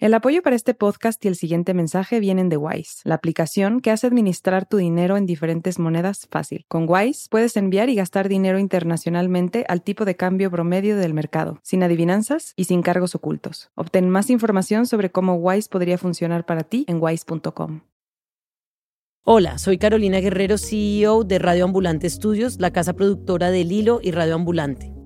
El apoyo para este podcast y el siguiente mensaje vienen de Wise, la aplicación que hace administrar tu dinero en diferentes monedas fácil. Con Wise puedes enviar y gastar dinero internacionalmente al tipo de cambio promedio del mercado, sin adivinanzas y sin cargos ocultos. Obtén más información sobre cómo Wise podría funcionar para ti en wise.com. Hola, soy Carolina Guerrero, CEO de Radio Ambulante Estudios, la casa productora del Hilo y Radio Ambulante.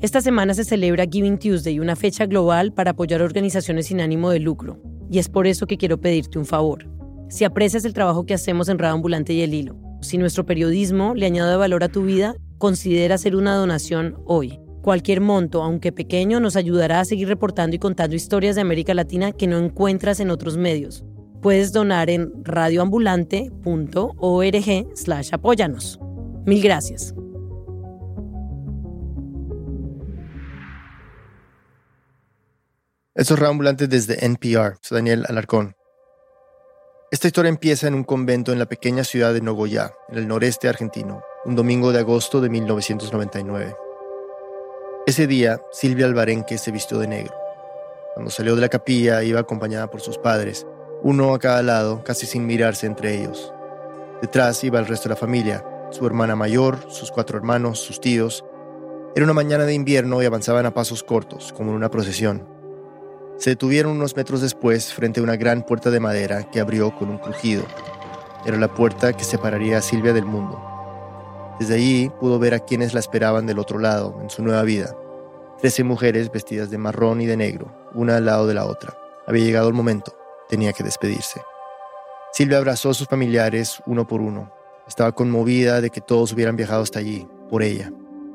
Esta semana se celebra Giving Tuesday, una fecha global para apoyar organizaciones sin ánimo de lucro. Y es por eso que quiero pedirte un favor. Si aprecias el trabajo que hacemos en Radio Ambulante y El Hilo, si nuestro periodismo le añade valor a tu vida, considera hacer una donación hoy. Cualquier monto, aunque pequeño, nos ayudará a seguir reportando y contando historias de América Latina que no encuentras en otros medios. Puedes donar en radioambulante.org slash apóyanos. Mil gracias. Estos reambulantes desde NPR. Soy Daniel Alarcón. Esta historia empieza en un convento en la pequeña ciudad de Nogoyá, en el noreste argentino, un domingo de agosto de 1999. Ese día, Silvia Albarenque se vistió de negro. Cuando salió de la capilla, iba acompañada por sus padres, uno a cada lado, casi sin mirarse entre ellos. Detrás iba el resto de la familia, su hermana mayor, sus cuatro hermanos, sus tíos. Era una mañana de invierno y avanzaban a pasos cortos, como en una procesión. Se detuvieron unos metros después frente a una gran puerta de madera que abrió con un crujido. Era la puerta que separaría a Silvia del mundo. Desde allí pudo ver a quienes la esperaban del otro lado, en su nueva vida. Trece mujeres vestidas de marrón y de negro, una al lado de la otra. Había llegado el momento, tenía que despedirse. Silvia abrazó a sus familiares uno por uno. Estaba conmovida de que todos hubieran viajado hasta allí, por ella.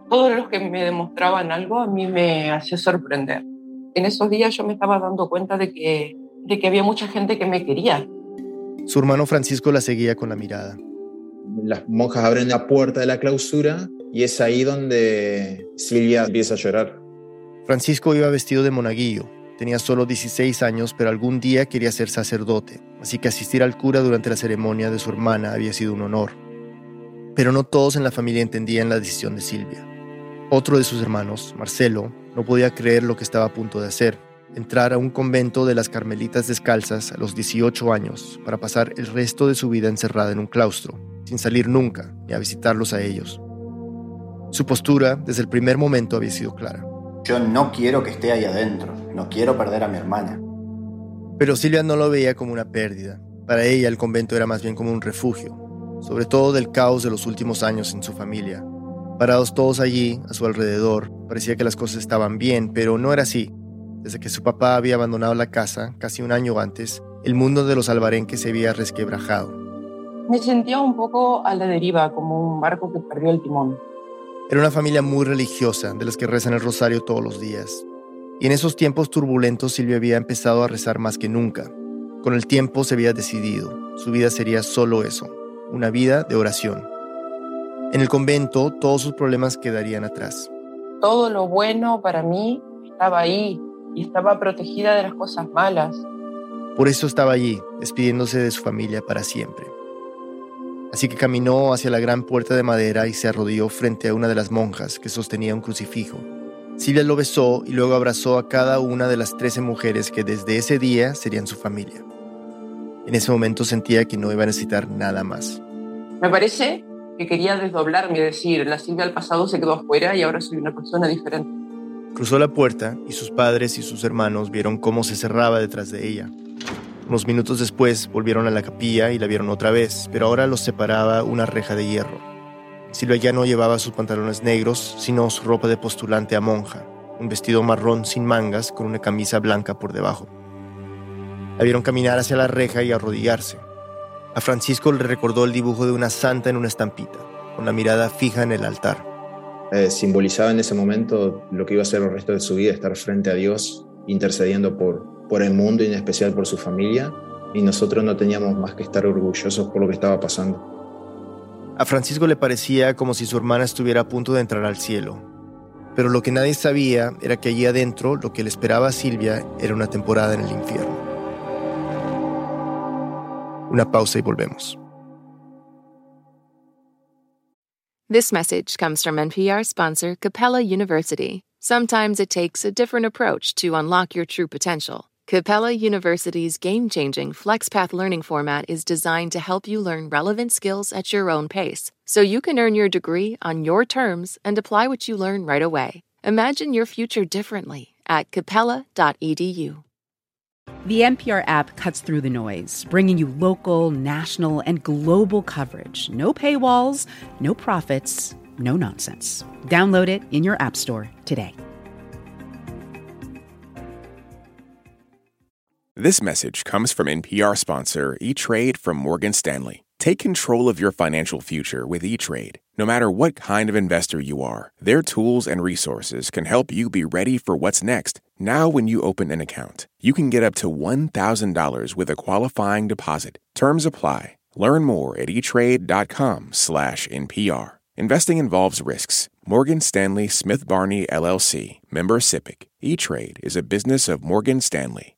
Todos los que me demostraban algo a mí me hacía sorprender en esos días yo me estaba dando cuenta de que, de que había mucha gente que me quería. Su hermano Francisco la seguía con la mirada. Las monjas abren la puerta de la clausura y es ahí donde Silvia empieza a llorar. Francisco iba vestido de monaguillo. Tenía solo 16 años, pero algún día quería ser sacerdote, así que asistir al cura durante la ceremonia de su hermana había sido un honor. Pero no todos en la familia entendían la decisión de Silvia. Otro de sus hermanos, Marcelo, no podía creer lo que estaba a punto de hacer, entrar a un convento de las Carmelitas Descalzas a los 18 años para pasar el resto de su vida encerrada en un claustro, sin salir nunca ni a visitarlos a ellos. Su postura desde el primer momento había sido clara. Yo no quiero que esté ahí adentro, no quiero perder a mi hermana. Pero Silvia no lo veía como una pérdida. Para ella el convento era más bien como un refugio, sobre todo del caos de los últimos años en su familia, Parados todos allí, a su alrededor, parecía que las cosas estaban bien, pero no era así. Desde que su papá había abandonado la casa, casi un año antes, el mundo de los albarenques se había resquebrajado. Me sentía un poco a la deriva, como un barco que perdió el timón. Era una familia muy religiosa, de las que rezan el rosario todos los días. Y en esos tiempos turbulentos Silvia había empezado a rezar más que nunca. Con el tiempo se había decidido, su vida sería solo eso, una vida de oración. En el convento todos sus problemas quedarían atrás. Todo lo bueno para mí estaba ahí y estaba protegida de las cosas malas. Por eso estaba allí, despidiéndose de su familia para siempre. Así que caminó hacia la gran puerta de madera y se arrodilló frente a una de las monjas que sostenía un crucifijo. Silvia lo besó y luego abrazó a cada una de las trece mujeres que desde ese día serían su familia. En ese momento sentía que no iba a necesitar nada más. Me parece que quería desdoblarme decir, la Silvia del pasado se quedó afuera y ahora soy una persona diferente. Cruzó la puerta y sus padres y sus hermanos vieron cómo se cerraba detrás de ella. Unos minutos después volvieron a la capilla y la vieron otra vez, pero ahora los separaba una reja de hierro. Silvia ya no llevaba sus pantalones negros, sino su ropa de postulante a monja, un vestido marrón sin mangas con una camisa blanca por debajo. La vieron caminar hacia la reja y arrodillarse. A Francisco le recordó el dibujo de una santa en una estampita, con la mirada fija en el altar. Eh, simbolizaba en ese momento lo que iba a ser el resto de su vida, estar frente a Dios, intercediendo por, por el mundo y en especial por su familia, y nosotros no teníamos más que estar orgullosos por lo que estaba pasando. A Francisco le parecía como si su hermana estuviera a punto de entrar al cielo, pero lo que nadie sabía era que allí adentro lo que le esperaba a Silvia era una temporada en el infierno. Una pausa y volvemos. This message comes from NPR sponsor Capella University. Sometimes it takes a different approach to unlock your true potential. Capella University's game changing FlexPath learning format is designed to help you learn relevant skills at your own pace, so you can earn your degree on your terms and apply what you learn right away. Imagine your future differently at capella.edu. The NPR app cuts through the noise, bringing you local, national, and global coverage. No paywalls, no profits, no nonsense. Download it in your App Store today. This message comes from NPR sponsor E-Trade from Morgan Stanley. Take control of your financial future with E-Trade. No matter what kind of investor you are, their tools and resources can help you be ready for what's next. Now when you open an account, you can get up to $1,000 with a qualifying deposit. Terms apply. Learn more at etrade.com/npr. Investing involves risks. Morgan Stanley Smith Barney LLC, member SIPC. E-Trade is a business of Morgan Stanley.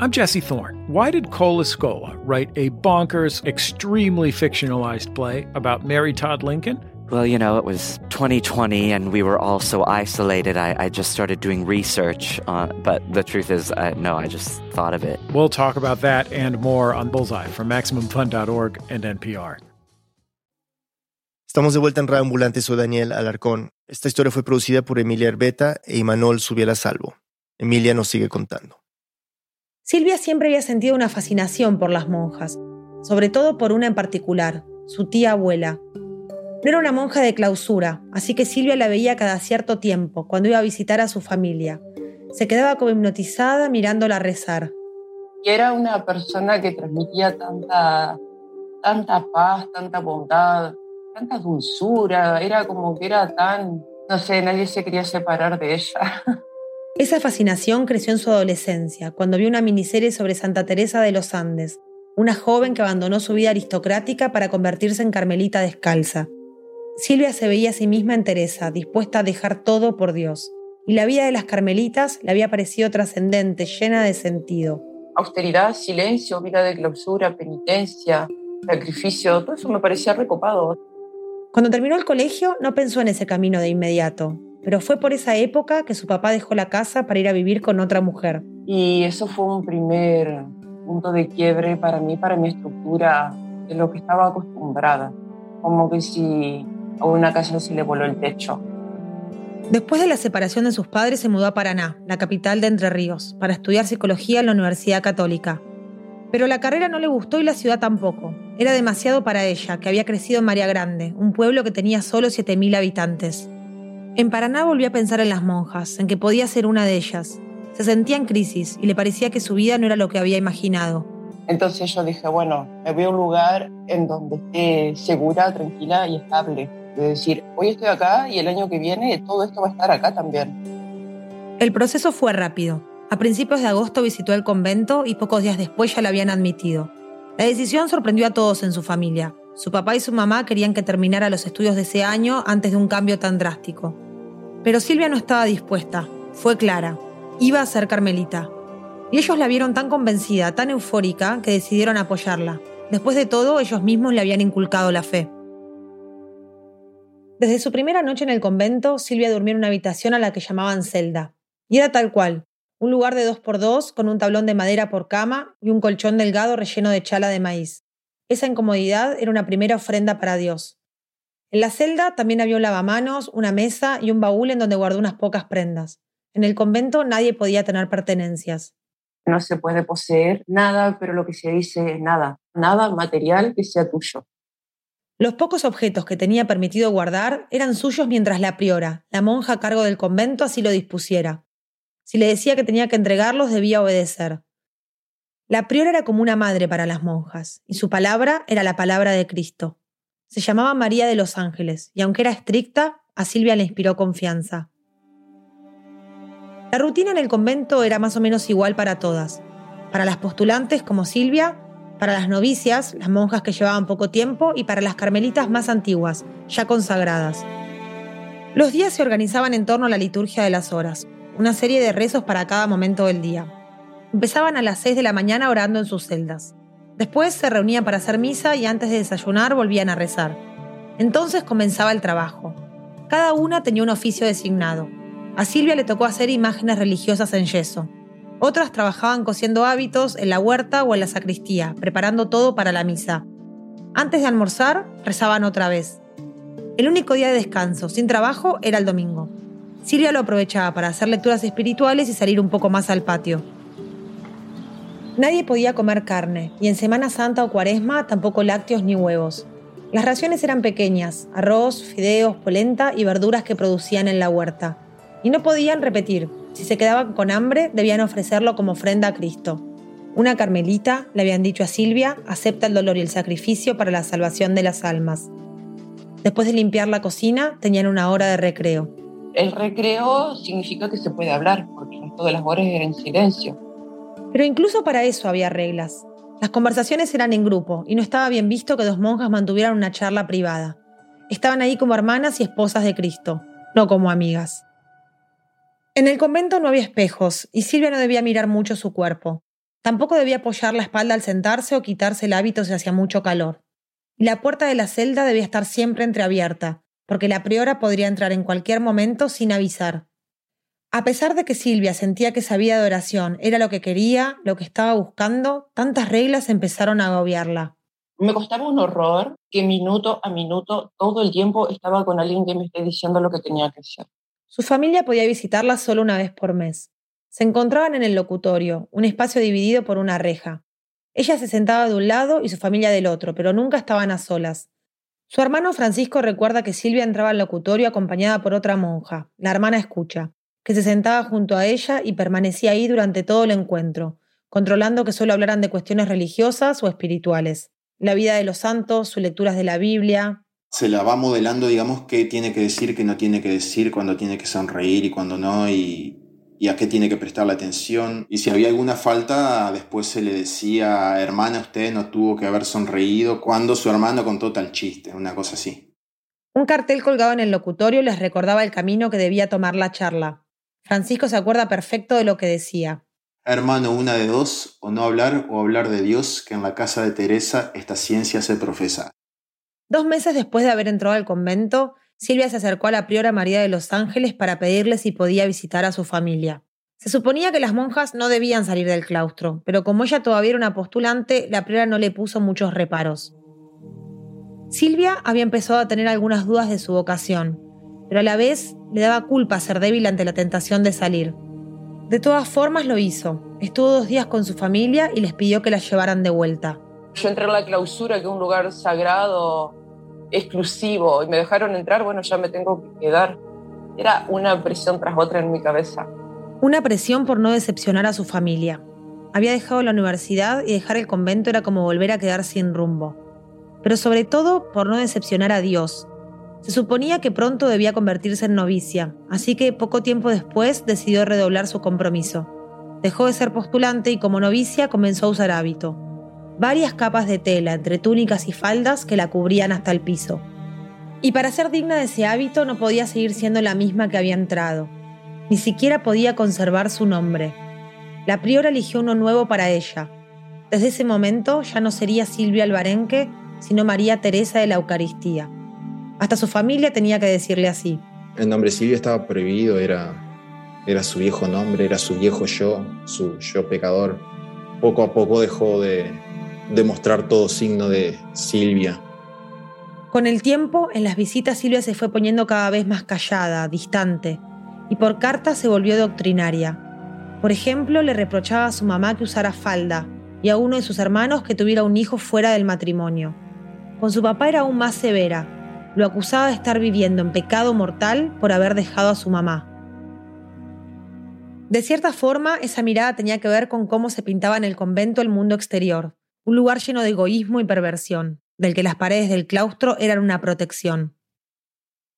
I'm Jesse Thorne. Why did Cola Scola write a bonkers, extremely fictionalized play about Mary Todd Lincoln? Well, you know, it was 2020 and we were all so isolated. I, I just started doing research, on, but the truth is, I, no, I just thought of it. We'll talk about that and more on Bullseye from MaximumFun.org and NPR. Estamos de vuelta en Radio Ambulante, soy Daniel Alarcón. Esta historia fue producida por Emilia Herbeta e Imanol Subiela Salvo. Emilia nos sigue contando. Silvia siempre había sentido una fascinación por las monjas, sobre todo por una en particular, su tía abuela. No era una monja de clausura, así que Silvia la veía cada cierto tiempo, cuando iba a visitar a su familia. Se quedaba como hipnotizada mirándola rezar. Y era una persona que transmitía tanta, tanta paz, tanta bondad, tanta dulzura, era como que era tan, no sé, nadie se quería separar de ella. Esa fascinación creció en su adolescencia, cuando vio una miniserie sobre Santa Teresa de los Andes, una joven que abandonó su vida aristocrática para convertirse en carmelita descalza. Silvia se veía a sí misma en Teresa, dispuesta a dejar todo por Dios, y la vida de las carmelitas le había parecido trascendente, llena de sentido. Austeridad, silencio, vida de clausura, penitencia, sacrificio, todo eso me parecía recopado. Cuando terminó el colegio no pensó en ese camino de inmediato, pero fue por esa época que su papá dejó la casa para ir a vivir con otra mujer. Y eso fue un primer punto de quiebre para mí, para mi estructura, de lo que estaba acostumbrada. Como que si a una casa se le voló el techo. Después de la separación de sus padres se mudó a Paraná, la capital de Entre Ríos, para estudiar psicología en la Universidad Católica. Pero la carrera no le gustó y la ciudad tampoco. Era demasiado para ella, que había crecido en María Grande, un pueblo que tenía solo 7.000 habitantes. En Paraná volvió a pensar en las monjas, en que podía ser una de ellas. Se sentía en crisis y le parecía que su vida no era lo que había imaginado. Entonces yo dije, bueno, me voy a un lugar en donde esté segura, tranquila y estable. De decir, hoy estoy acá y el año que viene todo esto va a estar acá también. El proceso fue rápido. A principios de agosto visitó el convento y pocos días después ya la habían admitido. La decisión sorprendió a todos en su familia. Su papá y su mamá querían que terminara los estudios de ese año antes de un cambio tan drástico. Pero Silvia no estaba dispuesta. Fue clara. Iba a ser carmelita. Y ellos la vieron tan convencida, tan eufórica, que decidieron apoyarla. Después de todo, ellos mismos le habían inculcado la fe. Desde su primera noche en el convento, Silvia durmió en una habitación a la que llamaban celda. Y era tal cual, un lugar de dos por dos con un tablón de madera por cama y un colchón delgado relleno de chala de maíz. Esa incomodidad era una primera ofrenda para Dios. En la celda también había un lavamanos, una mesa y un baúl en donde guardó unas pocas prendas. En el convento nadie podía tener pertenencias. No se puede poseer nada, pero lo que se dice es nada, nada material que sea tuyo. Los pocos objetos que tenía permitido guardar eran suyos mientras la priora, la monja a cargo del convento, así lo dispusiera. Si le decía que tenía que entregarlos, debía obedecer. La priora era como una madre para las monjas, y su palabra era la palabra de Cristo. Se llamaba María de los Ángeles, y aunque era estricta, a Silvia le inspiró confianza. La rutina en el convento era más o menos igual para todas. Para las postulantes como Silvia, para las novicias, las monjas que llevaban poco tiempo, y para las carmelitas más antiguas, ya consagradas. Los días se organizaban en torno a la liturgia de las horas, una serie de rezos para cada momento del día. Empezaban a las 6 de la mañana orando en sus celdas. Después se reunían para hacer misa y antes de desayunar volvían a rezar. Entonces comenzaba el trabajo. Cada una tenía un oficio designado. A Silvia le tocó hacer imágenes religiosas en yeso. Otras trabajaban cosiendo hábitos en la huerta o en la sacristía, preparando todo para la misa. Antes de almorzar, rezaban otra vez. El único día de descanso, sin trabajo, era el domingo. Silvia lo aprovechaba para hacer lecturas espirituales y salir un poco más al patio. Nadie podía comer carne, y en Semana Santa o Cuaresma tampoco lácteos ni huevos. Las raciones eran pequeñas, arroz, fideos, polenta y verduras que producían en la huerta. Y no podían repetir, si se quedaban con hambre debían ofrecerlo como ofrenda a Cristo. Una carmelita, le habían dicho a Silvia, acepta el dolor y el sacrificio para la salvación de las almas. Después de limpiar la cocina, tenían una hora de recreo. El recreo significa que se puede hablar, porque todas las horas eran en silencio. Pero incluso para eso había reglas. Las conversaciones eran en grupo y no estaba bien visto que dos monjas mantuvieran una charla privada. Estaban ahí como hermanas y esposas de Cristo, no como amigas. En el convento no había espejos y Silvia no debía mirar mucho su cuerpo. Tampoco debía apoyar la espalda al sentarse o quitarse el hábito si hacía mucho calor. Y la puerta de la celda debía estar siempre entreabierta, porque la priora podría entrar en cualquier momento sin avisar. A pesar de que Silvia sentía que esa vida de oración era lo que quería, lo que estaba buscando, tantas reglas empezaron a agobiarla. Me costaba un horror que minuto a minuto, todo el tiempo estaba con alguien que me esté diciendo lo que tenía que hacer. Su familia podía visitarla solo una vez por mes. Se encontraban en el locutorio, un espacio dividido por una reja. Ella se sentaba de un lado y su familia del otro, pero nunca estaban a solas. Su hermano Francisco recuerda que Silvia entraba al locutorio acompañada por otra monja, la hermana escucha que se sentaba junto a ella y permanecía ahí durante todo el encuentro, controlando que solo hablaran de cuestiones religiosas o espirituales, la vida de los santos, sus lecturas de la Biblia. Se la va modelando, digamos, qué tiene que decir, qué no tiene que decir, cuándo tiene que sonreír y cuándo no, y, y a qué tiene que prestar la atención. Y si había alguna falta, después se le decía, hermana, usted no tuvo que haber sonreído cuando su hermano contó tal chiste, una cosa así. Un cartel colgado en el locutorio les recordaba el camino que debía tomar la charla. Francisco se acuerda perfecto de lo que decía. Hermano, una de dos, o no hablar o hablar de Dios, que en la casa de Teresa esta ciencia se profesa. Dos meses después de haber entrado al convento, Silvia se acercó a la priora María de los Ángeles para pedirle si podía visitar a su familia. Se suponía que las monjas no debían salir del claustro, pero como ella todavía era una postulante, la priora no le puso muchos reparos. Silvia había empezado a tener algunas dudas de su vocación, pero a la vez le daba culpa ser débil ante la tentación de salir. De todas formas lo hizo. Estuvo dos días con su familia y les pidió que la llevaran de vuelta. Yo entré a la clausura, que es un lugar sagrado, exclusivo, y me dejaron entrar, bueno, ya me tengo que quedar. Era una presión tras otra en mi cabeza. Una presión por no decepcionar a su familia. Había dejado la universidad y dejar el convento era como volver a quedar sin rumbo. Pero sobre todo por no decepcionar a Dios, se suponía que pronto debía convertirse en novicia, así que poco tiempo después decidió redoblar su compromiso. Dejó de ser postulante y como novicia comenzó a usar hábito. Varias capas de tela entre túnicas y faldas que la cubrían hasta el piso. Y para ser digna de ese hábito no podía seguir siendo la misma que había entrado. Ni siquiera podía conservar su nombre. La priora eligió uno nuevo para ella. Desde ese momento ya no sería Silvia Albarenque, sino María Teresa de la Eucaristía. Hasta su familia tenía que decirle así. El nombre Silvia estaba prohibido, era, era su viejo nombre, era su viejo yo, su yo pecador. Poco a poco dejó de, de mostrar todo signo de Silvia. Con el tiempo, en las visitas Silvia se fue poniendo cada vez más callada, distante, y por carta se volvió doctrinaria. Por ejemplo, le reprochaba a su mamá que usara falda y a uno de sus hermanos que tuviera un hijo fuera del matrimonio. Con su papá era aún más severa, lo acusaba de estar viviendo en pecado mortal por haber dejado a su mamá. De cierta forma, esa mirada tenía que ver con cómo se pintaba en el convento el mundo exterior, un lugar lleno de egoísmo y perversión, del que las paredes del claustro eran una protección.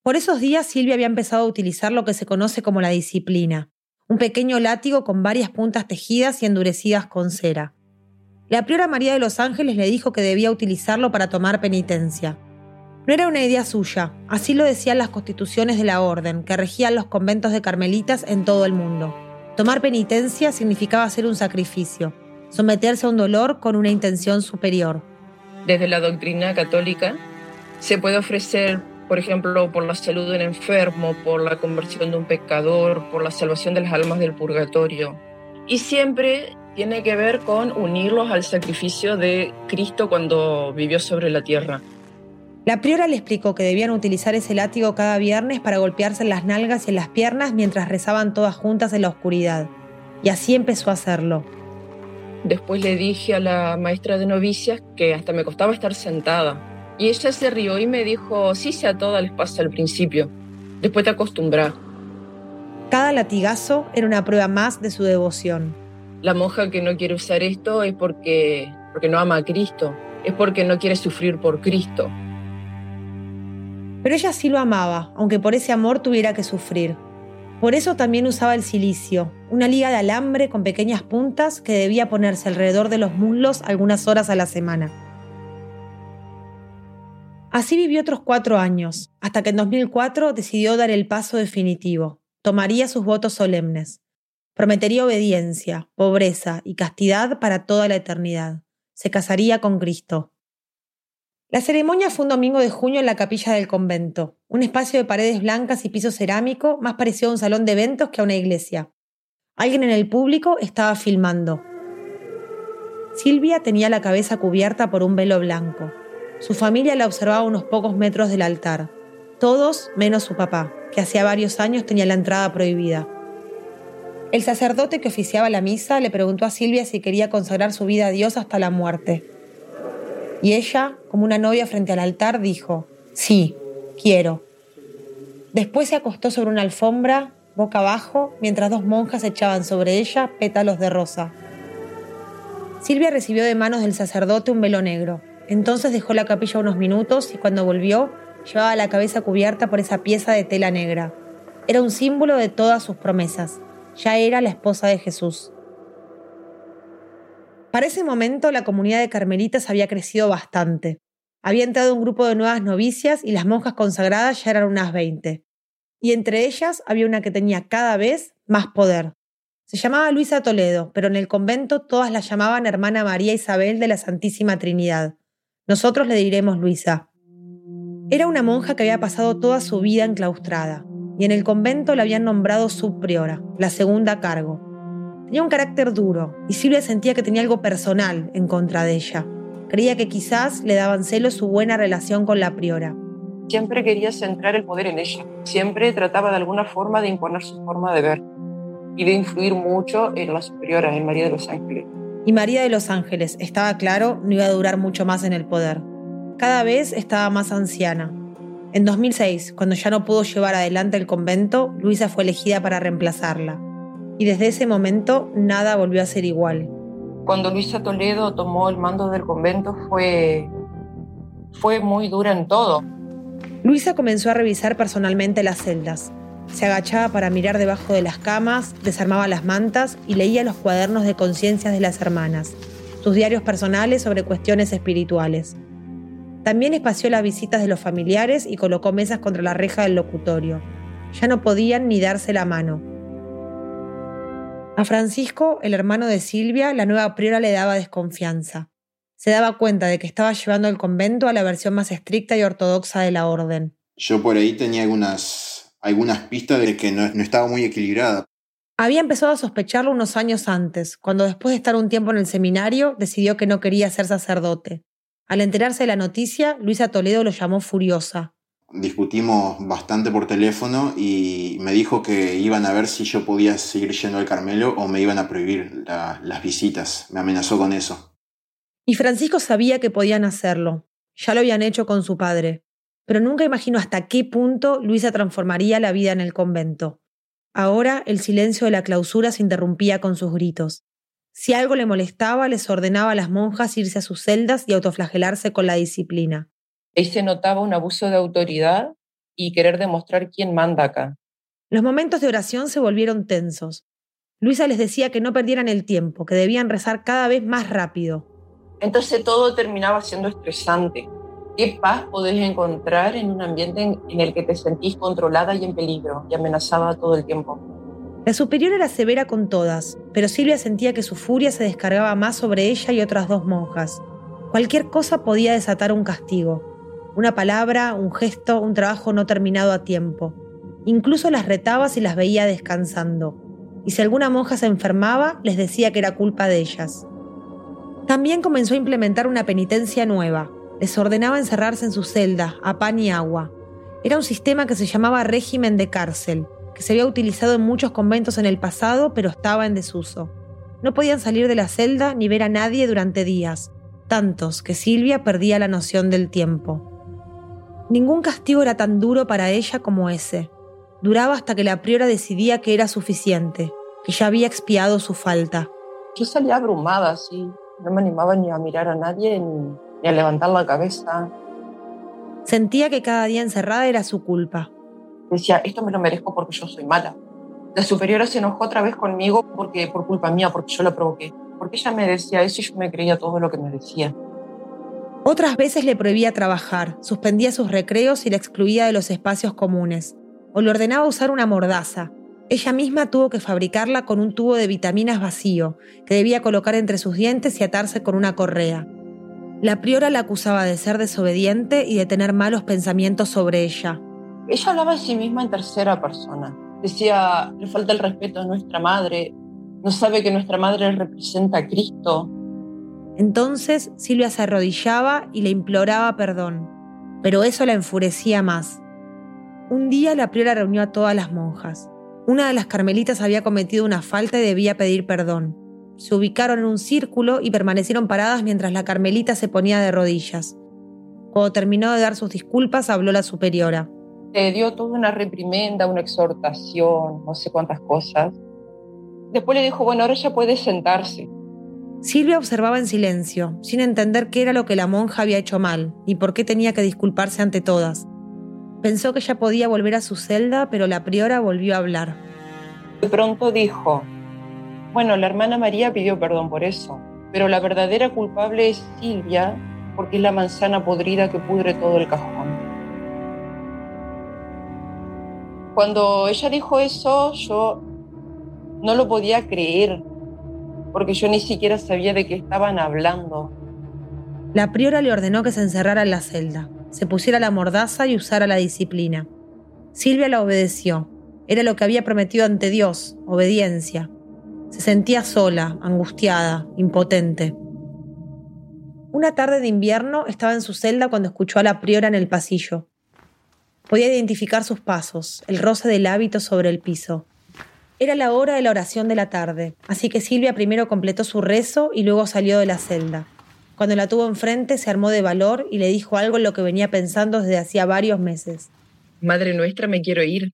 Por esos días Silvia había empezado a utilizar lo que se conoce como la disciplina, un pequeño látigo con varias puntas tejidas y endurecidas con cera. La priora María de los Ángeles le dijo que debía utilizarlo para tomar penitencia. No era una idea suya, así lo decían las constituciones de la orden, que regían los conventos de carmelitas en todo el mundo. Tomar penitencia significaba hacer un sacrificio, someterse a un dolor con una intención superior. Desde la doctrina católica se puede ofrecer, por ejemplo, por la salud de un enfermo, por la conversión de un pecador, por la salvación de las almas del purgatorio. Y siempre tiene que ver con unirlos al sacrificio de Cristo cuando vivió sobre la tierra. La priora le explicó que debían utilizar ese látigo cada viernes para golpearse en las nalgas y en las piernas mientras rezaban todas juntas en la oscuridad. Y así empezó a hacerlo. Después le dije a la maestra de novicias que hasta me costaba estar sentada. Y ella se rió y me dijo, sí, si a todas les pasa al principio. Después te acostumbras. Cada latigazo era una prueba más de su devoción. La monja que no quiere usar esto es porque, porque no ama a Cristo, es porque no quiere sufrir por Cristo. Pero ella sí lo amaba, aunque por ese amor tuviera que sufrir. Por eso también usaba el silicio, una liga de alambre con pequeñas puntas que debía ponerse alrededor de los muslos algunas horas a la semana. Así vivió otros cuatro años, hasta que en 2004 decidió dar el paso definitivo. Tomaría sus votos solemnes. Prometería obediencia, pobreza y castidad para toda la eternidad. Se casaría con Cristo. La ceremonia fue un domingo de junio en la capilla del convento, un espacio de paredes blancas y piso cerámico más parecido a un salón de eventos que a una iglesia. Alguien en el público estaba filmando. Silvia tenía la cabeza cubierta por un velo blanco. Su familia la observaba a unos pocos metros del altar. Todos menos su papá, que hacía varios años tenía la entrada prohibida. El sacerdote que oficiaba la misa le preguntó a Silvia si quería consagrar su vida a Dios hasta la muerte. Y ella, como una novia frente al altar, dijo, sí, quiero. Después se acostó sobre una alfombra, boca abajo, mientras dos monjas echaban sobre ella pétalos de rosa. Silvia recibió de manos del sacerdote un velo negro. Entonces dejó la capilla unos minutos y cuando volvió llevaba la cabeza cubierta por esa pieza de tela negra. Era un símbolo de todas sus promesas. Ya era la esposa de Jesús. Para ese momento la comunidad de carmelitas había crecido bastante. Había entrado un grupo de nuevas novicias y las monjas consagradas ya eran unas 20. Y entre ellas había una que tenía cada vez más poder. Se llamaba Luisa Toledo, pero en el convento todas la llamaban hermana María Isabel de la Santísima Trinidad. Nosotros le diremos Luisa. Era una monja que había pasado toda su vida enclaustrada, y en el convento la habían nombrado subpriora, la segunda cargo. Tenía un carácter duro y Silvia sentía que tenía algo personal en contra de ella. Creía que quizás le daban celos su buena relación con la priora. Siempre quería centrar el poder en ella. Siempre trataba de alguna forma de imponer su forma de ver y de influir mucho en la superiora, en María de los Ángeles. Y María de los Ángeles, estaba claro, no iba a durar mucho más en el poder. Cada vez estaba más anciana. En 2006, cuando ya no pudo llevar adelante el convento, Luisa fue elegida para reemplazarla y desde ese momento nada volvió a ser igual. Cuando Luisa Toledo tomó el mando del convento fue, fue muy dura en todo. Luisa comenzó a revisar personalmente las celdas. Se agachaba para mirar debajo de las camas, desarmaba las mantas y leía los cuadernos de conciencias de las hermanas, sus diarios personales sobre cuestiones espirituales. También espació las visitas de los familiares y colocó mesas contra la reja del locutorio. Ya no podían ni darse la mano a Francisco, el hermano de Silvia, la nueva priora le daba desconfianza. Se daba cuenta de que estaba llevando el convento a la versión más estricta y ortodoxa de la orden. Yo por ahí tenía algunas, algunas pistas de que no, no estaba muy equilibrada. Había empezado a sospecharlo unos años antes, cuando después de estar un tiempo en el seminario decidió que no quería ser sacerdote. Al enterarse de la noticia, Luisa Toledo lo llamó furiosa discutimos bastante por teléfono y me dijo que iban a ver si yo podía seguir yendo al Carmelo o me iban a prohibir las visitas. Me amenazó con eso. Y Francisco sabía que podían hacerlo. Ya lo habían hecho con su padre. Pero nunca imaginó hasta qué punto Luisa transformaría la vida en el convento. Ahora el silencio de la clausura se interrumpía con sus gritos. Si algo le molestaba, les ordenaba a las monjas irse a sus celdas y autoflagelarse con la disciplina. Ahí se notaba un abuso de autoridad y querer demostrar quién manda acá. Los momentos de oración se volvieron tensos. Luisa les decía que no perdieran el tiempo, que debían rezar cada vez más rápido. Entonces todo terminaba siendo estresante. ¿Qué paz podés encontrar en un ambiente en, el que te sentís controlada y en peligro y amenazada todo el tiempo? La superior era severa con todas, pero Silvia sentía que su furia se descargaba más sobre ella y otras dos monjas. Cualquier cosa podía desatar un castigo una palabra, un gesto, un trabajo no terminado a tiempo. Incluso las retaba si las veía descansando. y si alguna monja se enfermaba, les decía que era culpa de ellas. También comenzó a implementar una penitencia nueva. Les ordenaba encerrarse en su celda, a pan y agua. Era un sistema que se llamaba régimen de cárcel, que se había utilizado en muchos conventos en el pasado, pero estaba en desuso. No podían salir de la celda ni ver a nadie durante días, tantos que Silvia perdía la noción del tiempo. Ningún castigo era tan duro para ella como ese. Duraba hasta que la priora decidía que era suficiente, que ya había expiado su falta. Yo salía abrumada, así. No me animaba ni a mirar a nadie ni, a levantar la cabeza. Sentía que cada día encerrada era su culpa. Decía, esto me lo merezco porque yo soy mala. La superiora se enojó otra vez conmigo porque por culpa mía, porque yo la provoqué. Porque ella me decía eso y yo me creía todo lo que me decía. Otras veces le prohibía trabajar, suspendía sus recreos y la excluía de los espacios comunes. O le ordenaba usar una mordaza. Ella misma tuvo que fabricarla con un tubo de vitaminas vacío, que debía colocar entre sus dientes y atarse con una correa. La priora la acusaba de ser desobediente y de tener malos pensamientos sobre ella. Ella hablaba de sí misma en tercera persona Decía, le falta el respeto a nuestra madre, no sabe que nuestra madre representa a Cristo. Entonces Silvia se arrodillaba y le imploraba perdón, pero eso la enfurecía más. Un día la priora reunió a todas las monjas. Una de las carmelitas había cometido una falta y debía pedir perdón. Se ubicaron en un círculo y permanecieron paradas mientras la carmelita se ponía de rodillas. Cuando terminó de dar sus disculpas, habló la superiora le dio toda una reprimenda, una exhortación, no sé cuántas cosas. Después le dijo, bueno, ahora ya puede sentarse. Silvia observaba en silencio, sin entender qué era lo que la monja había hecho mal y por qué tenía que disculparse ante todas. Pensó que ya podía volver a su celda, pero la priora volvió a hablar. De pronto dijo, bueno, la hermana María pidió perdón por eso, pero la verdadera culpable es Silvia porque es la manzana podrida que pudre todo el cajón. Cuando ella dijo eso, yo no lo podía creer, porque yo ni siquiera sabía de qué estaban hablando. La priora le ordenó que se encerrara en la celda, se pusiera la mordaza y usara la disciplina. Silvia la obedeció. Era lo que había prometido ante Dios, obediencia. Se sentía sola, angustiada, impotente. Una tarde de invierno estaba en su celda cuando escuchó a la priora en el pasillo. Podía identificar sus pasos, el roce del hábito sobre el piso. Era la hora de la oración de la tarde, así que Silvia primero completó su rezo y luego salió de la celda. Cuando la tuvo enfrente se armó de valor y le dijo algo en lo que venía pensando desde hacía varios meses. Madre nuestra, me quiero ir.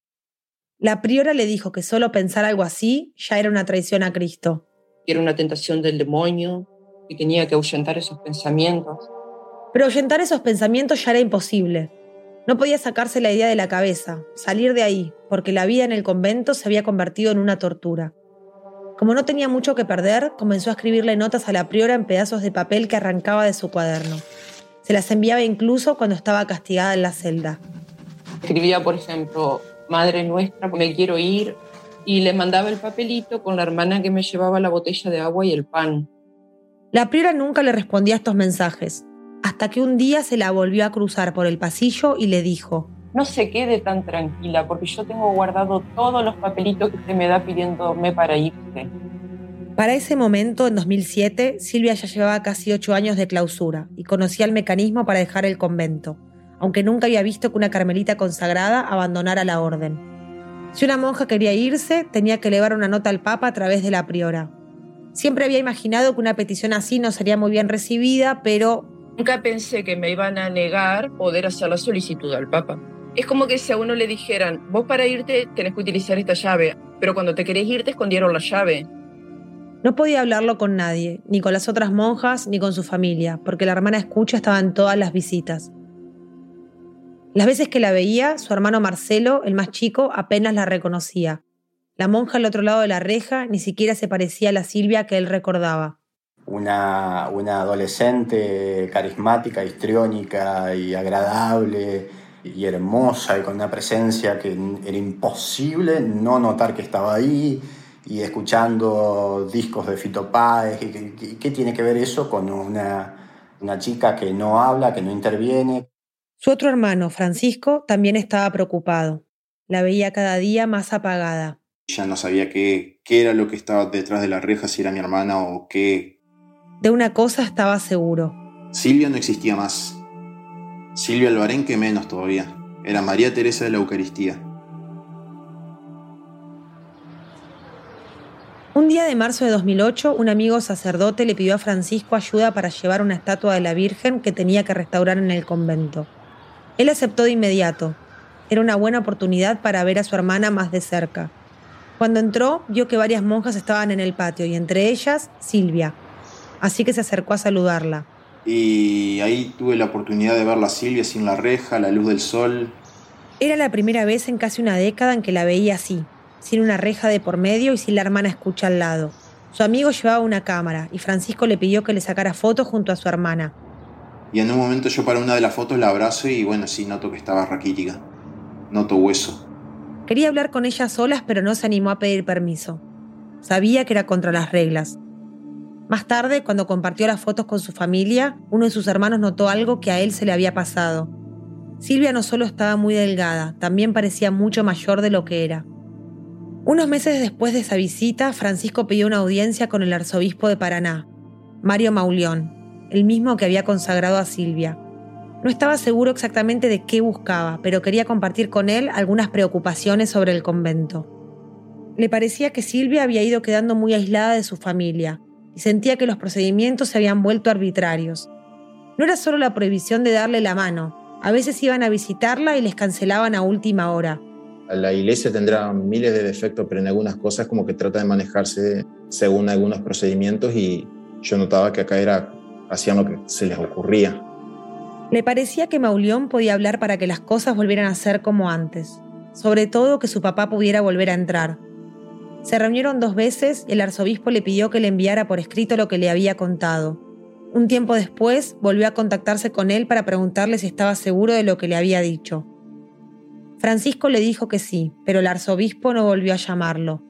La priora le dijo que solo pensar algo así ya era una traición a Cristo. Era una tentación del demonio, y tenía que ahuyentar esos pensamientos. Pero ahuyentar esos pensamientos ya era imposible. No podía sacarse la idea de la cabeza, salir de ahí, porque la vida en el convento se había convertido en una tortura. Como no tenía mucho que perder, comenzó a escribirle notas a la priora en pedazos de papel que arrancaba de su cuaderno. Se las enviaba incluso cuando estaba castigada en la celda. Escribía, por ejemplo, Madre nuestra, me quiero ir, y le mandaba el papelito con la hermana que me llevaba la botella de agua y el pan. La priora nunca le respondía a estos mensajes, hasta que un día se la volvió a cruzar por el pasillo y le dijo, no se quede tan tranquila porque yo tengo guardado todos los papelitos que usted me da pidiéndome para irse. Para ese momento, en 2007, Silvia ya llevaba casi ocho años de clausura y conocía el mecanismo para dejar el convento, aunque nunca había visto que una carmelita consagrada abandonara la orden. Si una monja quería irse, tenía que elevar una nota al Papa a través de la priora. Siempre había imaginado que una petición así no sería muy bien recibida, pero Nunca pensé que me iban a negar poder hacer la solicitud al Papa. Es como que si a uno le dijeran, vos para irte tenés que utilizar esta llave, pero cuando te querés ir te escondieron la llave. No podía hablarlo con nadie, ni con las otras monjas, ni con su familia, porque la hermana Escucha estaba en todas las visitas. Las veces que la veía, su hermano Marcelo, el más chico, apenas la reconocía. La monja al otro lado de la reja ni siquiera se parecía a la Silvia que él recordaba una, adolescente carismática, histriónica y agradable y hermosa y con una presencia que era imposible no notar que estaba ahí y escuchando discos de Fito Páez. ¿Qué, tiene que ver eso con una, una chica que no habla, que no interviene? Su otro hermano, Francisco, también estaba preocupado. La veía cada día más apagada. Ya no sabía qué, qué era lo que estaba detrás de la reja, si era mi hermana o qué. De una cosa estaba seguro. Silvia no existía más. Silvia Albarén que menos todavía. Era María Teresa de la Eucaristía. Un día de marzo de 2008, un amigo sacerdote le pidió a Francisco ayuda para llevar una estatua de la Virgen que tenía que restaurar en el convento. Él aceptó de inmediato. Era una buena oportunidad para ver a su hermana más de cerca. Cuando entró, vio que varias monjas estaban en el patio y entre ellas Silvia. Así que se acercó a saludarla. Y ahí tuve la oportunidad de verla a Silvia sin la reja, la luz del sol. Era la primera vez en casi una década en que la veía así, sin una reja de por medio y sin la hermana escucha al lado. Su amigo llevaba una cámara y Francisco le pidió que le sacara fotos junto a su hermana. Y en un momento yo para una de las fotos la abrazo y bueno, sí noto que estaba raquítica. Noto hueso. Quería hablar con ella solas, pero no se animó a pedir permiso. Sabía que era contra las reglas. Más tarde, cuando compartió las fotos con su familia, uno de sus hermanos notó algo que a él se le había pasado. Silvia no solo estaba muy delgada, también parecía mucho mayor de lo que era. Unos meses después de esa visita, Francisco pidió una audiencia con el arzobispo de Paraná, Mario Mauleón, el mismo que había consagrado a Silvia. No estaba seguro exactamente de qué buscaba, pero quería compartir con él algunas preocupaciones sobre el convento. Le parecía que Silvia había ido quedando muy aislada de su familia y sentía que los procedimientos se habían vuelto arbitrarios. No era solo la prohibición de darle la mano, a veces iban a visitarla y les cancelaban a última hora. La iglesia tendrá miles de defectos, pero en algunas cosas como que trata de manejarse según algunos procedimientos y yo notaba que acá era hacían lo que se les ocurría. Le parecía que Mauleón podía hablar para que las cosas volvieran a ser como antes, sobre todo que su papá pudiera volver a entrar. Se reunieron dos veces y el arzobispo le pidió que le enviara por escrito lo que le había contado. Un tiempo después volvió a contactarse con él para preguntarle si estaba seguro de lo que le había dicho. Francisco le dijo que sí, pero el arzobispo no volvió a llamarlo.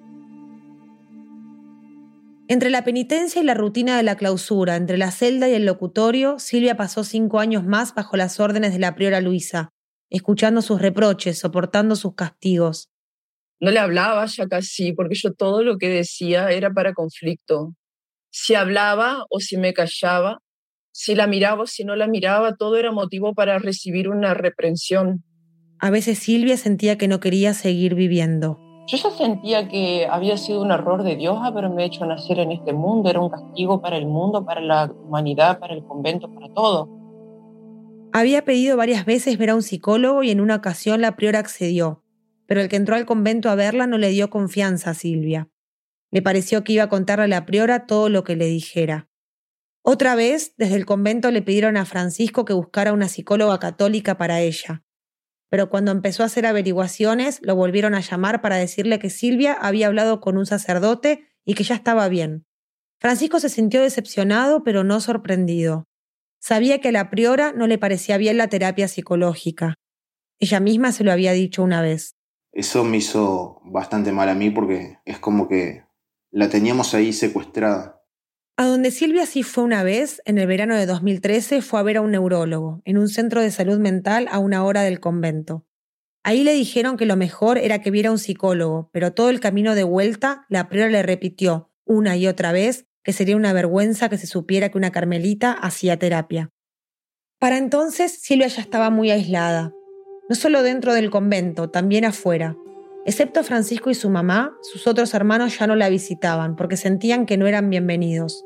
Entre la penitencia y la rutina de la clausura, entre la celda y el locutorio, Silvia pasó cinco años más bajo las órdenes de la priora Luisa, escuchando sus reproches, soportando sus castigos. No le hablaba ya casi, porque yo todo lo que decía era para conflicto. Si hablaba o si me callaba, si la miraba o si no la miraba, todo era motivo para recibir una reprensión. A veces Silvia sentía que no quería seguir viviendo. Yo ya sentía que había sido un error de Dios haberme hecho nacer en este mundo, era un castigo para el mundo, para la humanidad, para el convento, para todo. Había pedido varias veces ver a un psicólogo y en una ocasión la priora accedió, pero el que entró al convento a verla no le dio confianza a Silvia. Le pareció que iba a contarle a la priora todo lo que le dijera. Otra vez, desde el convento le pidieron a Francisco que buscara una psicóloga católica para ella, pero cuando empezó a hacer averiguaciones lo volvieron a llamar para decirle que Silvia había hablado con un sacerdote y que ya estaba bien. Francisco se sintió decepcionado pero no sorprendido. Sabía que a la priora no le parecía bien la terapia psicológica. Ella misma se lo había dicho una vez. Eso me hizo bastante mal a mí porque es como que la teníamos ahí secuestrada. A donde Silvia sí fue una vez, en el verano de 2013, fue a ver a un neurólogo, en un centro de salud mental a una hora del convento. Ahí le dijeron que lo mejor era que viera un psicólogo, pero todo el camino de vuelta, la priora le repitió, una y otra vez, que sería una vergüenza que se supiera que una carmelita hacía terapia. Para entonces, Silvia ya estaba muy aislada, no solo dentro del convento, también afuera. Excepto Francisco y su mamá, sus otros hermanos ya no la visitaban porque sentían que no eran bienvenidos.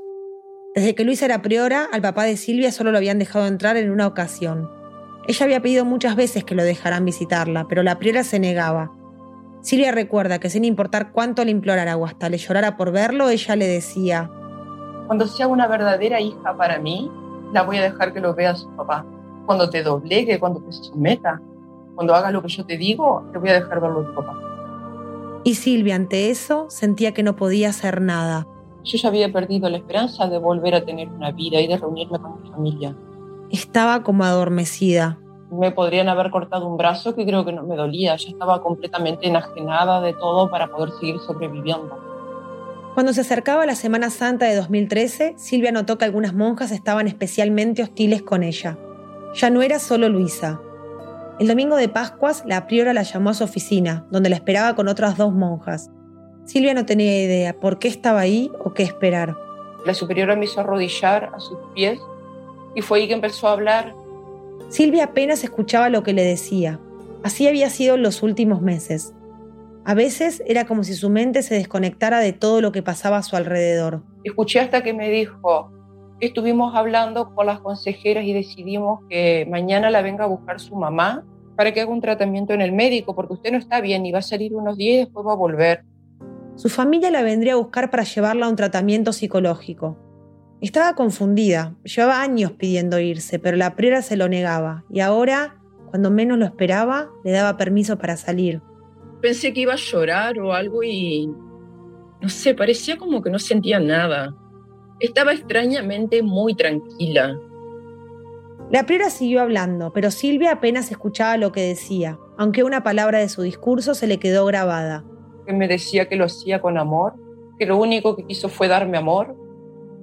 Desde que Luisa era priora, al papá de Silvia solo lo habían dejado entrar en una ocasión. Ella había pedido muchas veces que lo dejaran visitarla, pero la priora se negaba. Silvia recuerda que sin importar cuánto le implorara o hasta le llorara por verlo, ella le decía, Cuando sea una verdadera hija para mí, la voy a dejar que lo vea su papá. Cuando te doblegue, cuando te someta, cuando haga lo que yo te digo, te voy a dejar verlo a tu papá. Y Silvia ante eso sentía que no podía hacer nada. Yo ya había perdido la esperanza de volver a tener una vida y de reunirme con mi familia. Estaba como adormecida. Me podrían haber cortado un brazo que creo que no me dolía. Ya estaba completamente enajenada de todo para poder seguir sobreviviendo. Cuando se acercaba la Semana Santa de 2013, Silvia notó que algunas monjas estaban especialmente hostiles con ella. Ya no era solo Luisa, el domingo de Pascuas, la priora la llamó a su oficina, donde la esperaba con otras dos monjas. Silvia no tenía idea por qué estaba ahí o qué esperar. La superiora me hizo arrodillar a sus pies y fue ahí que empezó a hablar. Silvia apenas escuchaba lo que le decía. Así había sido en los últimos meses. A veces era como si su mente se desconectara de todo lo que pasaba a su alrededor. Escuché hasta que me dijo, estuvimos hablando con las consejeras y decidimos que mañana la venga a buscar su mamá para que haga un tratamiento en el médico, porque usted no está bien y va a salir unos días y después va a volver. Su familia la vendría a buscar para llevarla a un tratamiento psicológico. Estaba confundida, llevaba años pidiendo irse, pero la priora se lo negaba y ahora, cuando menos lo esperaba, le daba permiso para salir pensé que iba a llorar o algo y no sé, parecía como que no sentía nada. Estaba extrañamente muy tranquila. La priora siguió hablando, pero Silvia apenas escuchaba lo que decía, aunque una palabra de su discurso se le quedó grabada. Que me decía que lo hacía con amor, que lo único que quiso fue darme amor,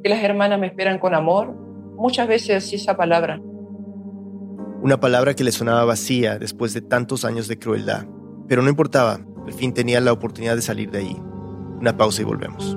que las hermanas me esperan con amor. Muchas veces así esa palabra. Una palabra que le sonaba vacía después de tantos años de crueldad. Pero no importaba, al fin tenía la oportunidad de salir de ahí. Una pausa y volvemos.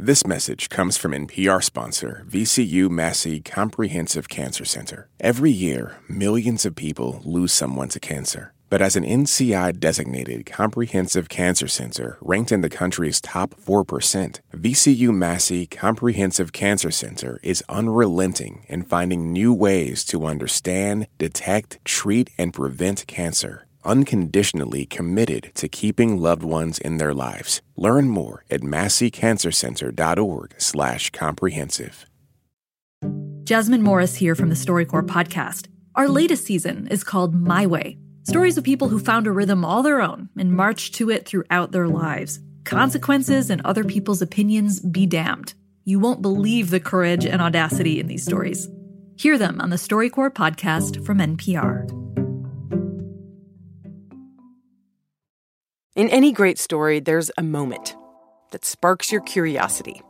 This message comes from NPR sponsor VCU Massey Comprehensive Cancer Center. Every year, millions of people lose someone to cancer. But as an NCI designated comprehensive cancer center ranked in the country's top 4%, VCU Massey Comprehensive Cancer Center is unrelenting in finding new ways to understand, detect, treat, and prevent cancer. Unconditionally committed to keeping loved ones in their lives. Learn more at masseycancercenter.org/comprehensive. Jasmine Morris here from the StoryCorps podcast. Our latest season is called My Way Stories of people who found a rhythm all their own and marched to it throughout their lives. Consequences and other people's opinions be damned. You won't believe the courage and audacity in these stories. Hear them on the StoryCorps podcast from NPR. In any great story, there's a moment that sparks your curiosity.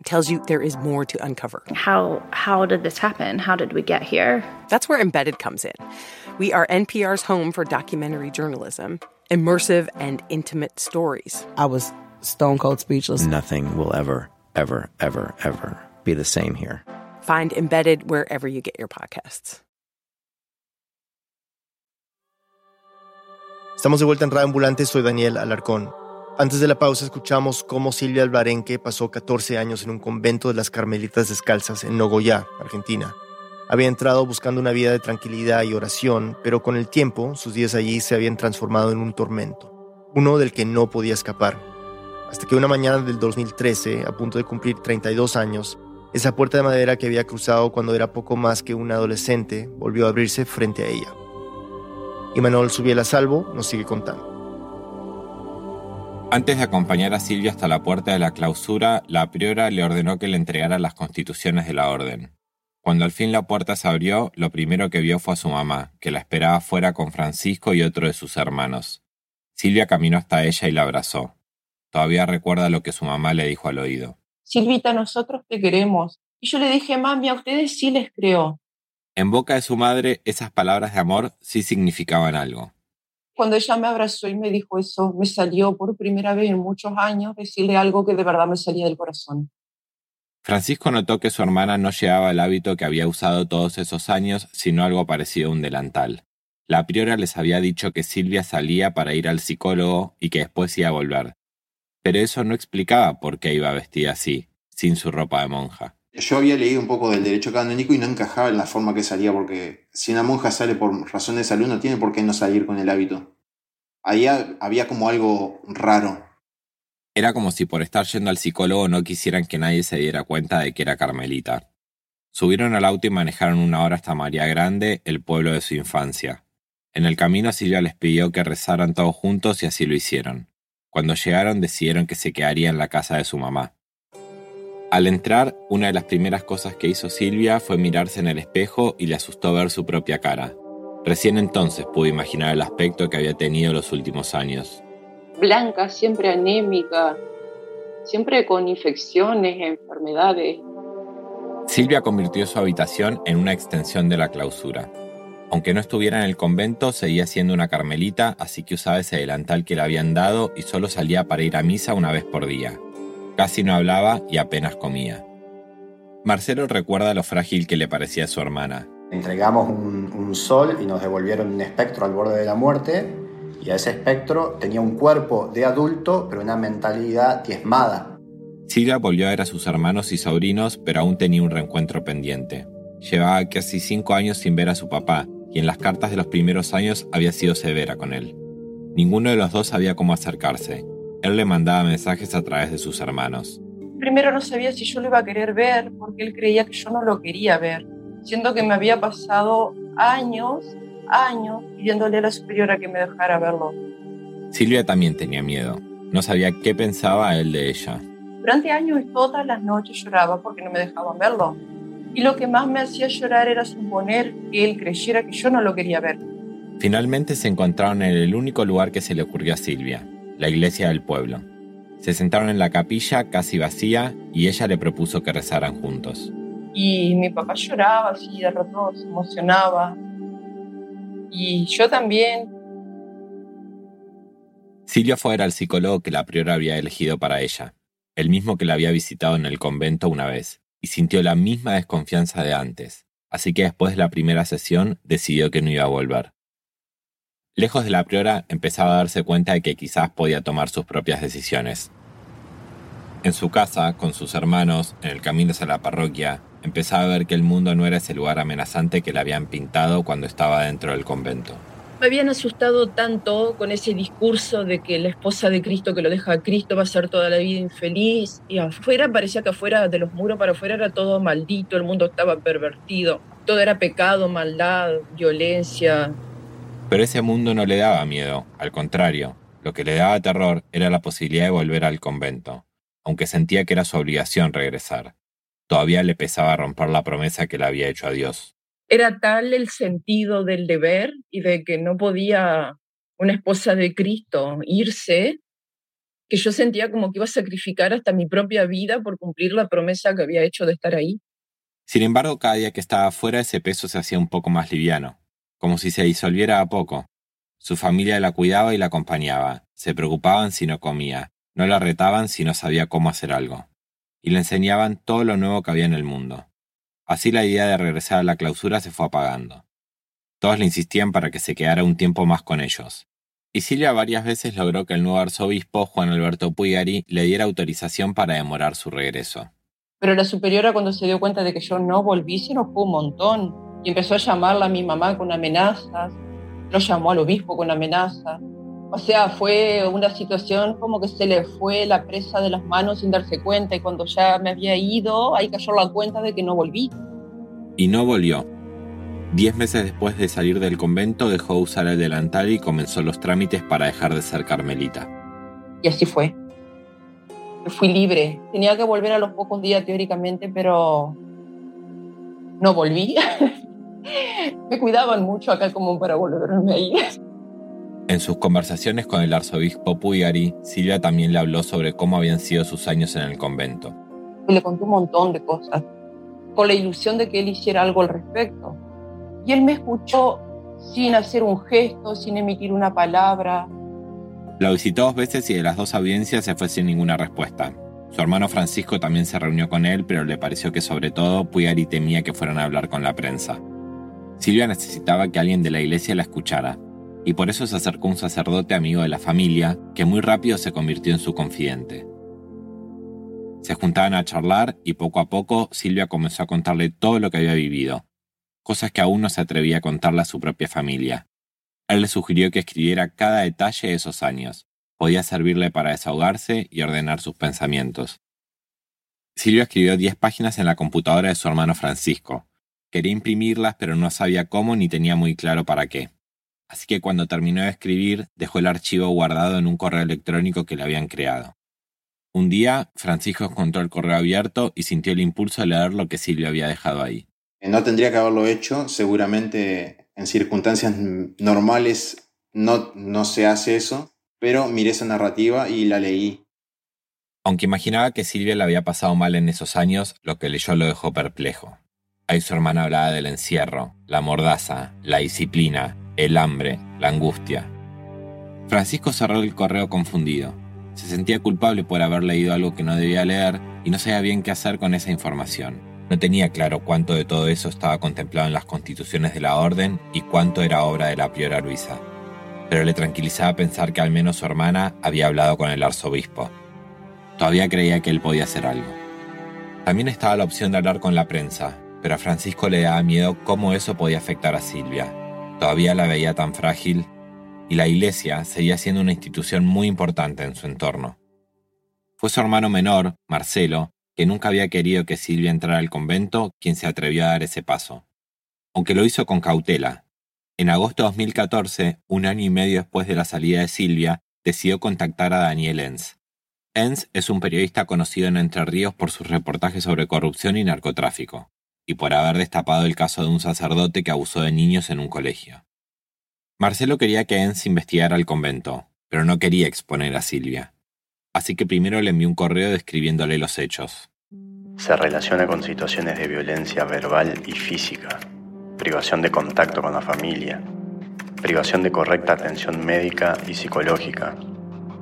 It tells you there is more to uncover. How how did this happen? How did we get here? That's where Embedded comes in. We are NPR's home for documentary journalism, immersive and intimate stories. I was stone cold speechless. Nothing will ever, ever, ever, ever be the same here. Find Embedded wherever you get your podcasts. Estamos de vuelta en Radio Ambulante, soy Daniel Alarcón. Antes de la pausa escuchamos cómo Silvia Albarenque pasó 14 años en un convento de las Carmelitas Descalzas en Nogoyá, Argentina. Había entrado buscando una vida de tranquilidad y oración, pero con el tiempo sus días allí se habían transformado en un tormento, uno del que no podía escapar. Hasta que una mañana del 2013, a punto de cumplir 32 años, esa puerta de madera que había cruzado cuando era poco más que un adolescente volvió a abrirse frente a ella. Y Manuel Subiela Salvo nos sigue contando. Antes de acompañar a Silvia hasta la puerta de la clausura, la priora le ordenó que le entregara las constituciones de la orden. Cuando al fin la puerta se abrió, lo primero que vio fue a su mamá, que la esperaba fuera con Francisco y otro de sus hermanos. Silvia caminó hasta ella y la abrazó. Todavía recuerda lo que su mamá le dijo al oído. Silvita, nosotros te queremos. Y yo le dije, mami, a ustedes sí les creo. En boca de su madre, esas palabras de amor sí significaban algo. Cuando ella me abrazó y me dijo eso, me salió por primera vez en muchos años decirle algo que de verdad me salía del corazón. Francisco notó que su hermana no llevaba el hábito que había usado todos esos años, sino algo parecido a un delantal. La priora les había dicho que Silvia salía para ir al psicólogo y que después iba a volver. Pero eso no explicaba por qué iba vestida así, sin su ropa de monja. Yo había leído un poco del derecho canónico y no encajaba en la forma que salía, porque si una monja sale por razones de salud, no tiene por qué no salir con el hábito. Ahí había como algo raro. Era como si por estar yendo al psicólogo no quisieran que nadie se diera cuenta de que era Carmelita. Subieron al auto y manejaron una hora hasta María Grande, el pueblo de su infancia. En el camino Silvia les pidió que rezaran todos juntos y así lo hicieron. Cuando llegaron decidieron que se quedaría en la casa de su mamá. Al entrar, una de las primeras cosas que hizo Silvia fue mirarse en el espejo y le asustó ver su propia cara. Recién entonces pudo imaginar el aspecto que había tenido los últimos años. Blanca, siempre anémica, siempre con infecciones, enfermedades. Silvia convirtió su habitación en una extensión de la clausura. Aunque no estuviera en el convento, seguía siendo una carmelita, así que usaba ese delantal que le habían dado y solo salía para ir a misa una vez por día. Casi no hablaba y apenas comía. Marcelo recuerda lo frágil que le parecía a su hermana. Entregamos un, un sol y nos devolvieron un espectro al borde de la muerte y a ese espectro tenía un cuerpo de adulto pero una mentalidad diezmada. Silvia volvió a ver a sus hermanos y sobrinos pero aún tenía un reencuentro pendiente. Llevaba casi cinco años sin ver a su papá y en las cartas de los primeros años había sido severa con él. Ninguno de los dos sabía cómo acercarse. Él le mandaba mensajes a través de sus hermanos. Primero no sabía si yo lo iba a querer ver porque él creía que yo no lo quería ver, siendo que me había pasado años, años pidiéndole a la superiora que me dejara verlo. Silvia también tenía miedo. No sabía qué pensaba él de ella. Durante años todas las noches lloraba porque no me dejaban verlo. Y lo que más me hacía llorar era suponer que él creyera que yo no lo quería ver. Finalmente se encontraron en el único lugar que se le ocurrió a Silvia, la iglesia del pueblo. Se sentaron en la capilla casi vacía y ella le propuso que rezaran juntos. Y mi papá lloraba así, de rato se emocionaba. Y yo también. Silvia fue a ver al psicólogo que la priora había elegido para ella, el mismo que la había visitado en el convento una vez y sintió la misma desconfianza de antes, así que después de la primera sesión decidió que no iba a volver. Lejos de la priora empezaba a darse cuenta de que quizás podía tomar sus propias decisiones. En su casa, con sus hermanos, en el camino hacia la parroquia, empezaba a ver que el mundo no era ese lugar amenazante que le habían pintado cuando estaba dentro del convento. Me habían asustado tanto con ese discurso de que la esposa de Cristo que lo deja a Cristo va a ser toda la vida infeliz. Y afuera parecía que afuera de los muros para afuera era todo maldito, el mundo estaba pervertido. Todo era pecado, maldad, violencia. Pero ese mundo no le daba miedo, al contrario, lo que le daba terror era la posibilidad de volver al convento, aunque sentía que era su obligación regresar. Todavía le pesaba romper la promesa que le había hecho a Dios era tal el sentido del deber y de que no podía una esposa de Cristo irse, que yo sentía como que iba a sacrificar hasta mi propia vida por cumplir la promesa que había hecho de estar ahí. Sin embargo, cada día que estaba afuera ese peso se hacía un poco más liviano, como si se disolviera a poco. Su familia la cuidaba y la acompañaba, se preocupaban si no comía, no la retaban si no sabía cómo hacer algo, y le enseñaban todo lo nuevo que había en el mundo. Así la idea de regresar a la clausura se fue apagando. Todos le insistían para que se quedara un tiempo más con ellos. Y Silvia varias veces logró que el nuevo arzobispo, Juan Alberto Puigari, le diera autorización para demorar su regreso. Pero la superiora cuando se dio cuenta de que yo no volví, se enojó un montón y empezó a llamarla a mi mamá con amenazas, lo llamó al obispo con amenazas. O sea, fue una situación como que se le fue la presa de las manos sin darse cuenta y cuando ya me había ido, ahí cayó la cuenta de que no volví. Y no volvió. Diez meses después de salir del convento dejó de usar el delantal y comenzó los trámites para dejar de ser carmelita. Y así fue. Fui libre. Tenía que volver a los pocos días teóricamente, pero no volví. me cuidaban mucho acá como para volverme a ir. En sus conversaciones con el arzobispo Puyari, Silvia también le habló sobre cómo habían sido sus años en el convento. Le conté un montón de cosas, con la ilusión de que él hiciera algo al respecto. Y él me escuchó sin hacer un gesto, sin emitir una palabra. La visitó dos veces y de las dos audiencias se fue sin ninguna respuesta. Su hermano Francisco también se reunió con él, pero le pareció que sobre todo Puyari temía que fueran a hablar con la prensa. Silvia necesitaba que alguien de la iglesia la escuchara, y por eso se acercó un sacerdote amigo de la familia que muy rápido se convirtió en su confidente. Se juntaban a charlar y poco a poco Silvia comenzó a contarle todo lo que había vivido, cosas que aún no se atrevía a contarle a su propia familia. Él le sugirió que escribiera cada detalle de esos años, podía servirle para desahogarse y ordenar sus pensamientos. Silvia escribió 10 páginas en la computadora de su hermano Francisco. Quería imprimirlas, pero no sabía cómo ni tenía muy claro para qué. Así que cuando terminó de escribir, dejó el archivo guardado en un correo electrónico que le habían creado. Un día, Francisco encontró el correo abierto y sintió el impulso de leer lo que Silvia había dejado ahí. No tendría que haberlo hecho, seguramente en circunstancias normales no, no se hace eso, pero miré esa narrativa y la leí. Aunque imaginaba que Silvia le había pasado mal en esos años, lo que leyó lo dejó perplejo. Ahí su hermana hablaba del encierro, la mordaza, la disciplina, el hambre, la angustia. Francisco cerró el correo confundido. Se sentía culpable por haber leído algo que no debía leer y no sabía bien qué hacer con esa información. No tenía claro cuánto de todo eso estaba contemplado en las constituciones de la orden y cuánto era obra de la priora Luisa. Pero le tranquilizaba pensar que al menos su hermana había hablado con el arzobispo. Todavía creía que él podía hacer algo. También estaba la opción de hablar con la prensa, pero a Francisco le daba miedo cómo eso podía afectar a Silvia. Todavía la veía tan frágil y la iglesia seguía siendo una institución muy importante en su entorno. Fue su hermano menor, Marcelo, que nunca había querido que Silvia entrara al convento, quien se atrevió a dar ese paso. Aunque lo hizo con cautela. En agosto de 2014, un año y medio después de la salida de Silvia, decidió contactar a Daniel Enz. Enz es un periodista conocido en Entre Ríos por sus reportajes sobre corrupción y narcotráfico, y por haber destapado el caso de un sacerdote que abusó de niños en un colegio. Marcelo quería que Enz investigara el convento, pero no quería exponer a Silvia. Así que primero le envió un correo describiéndole los hechos. Se relaciona con situaciones de violencia verbal y física, privación de contacto con la familia, privación de correcta atención médica y psicológica.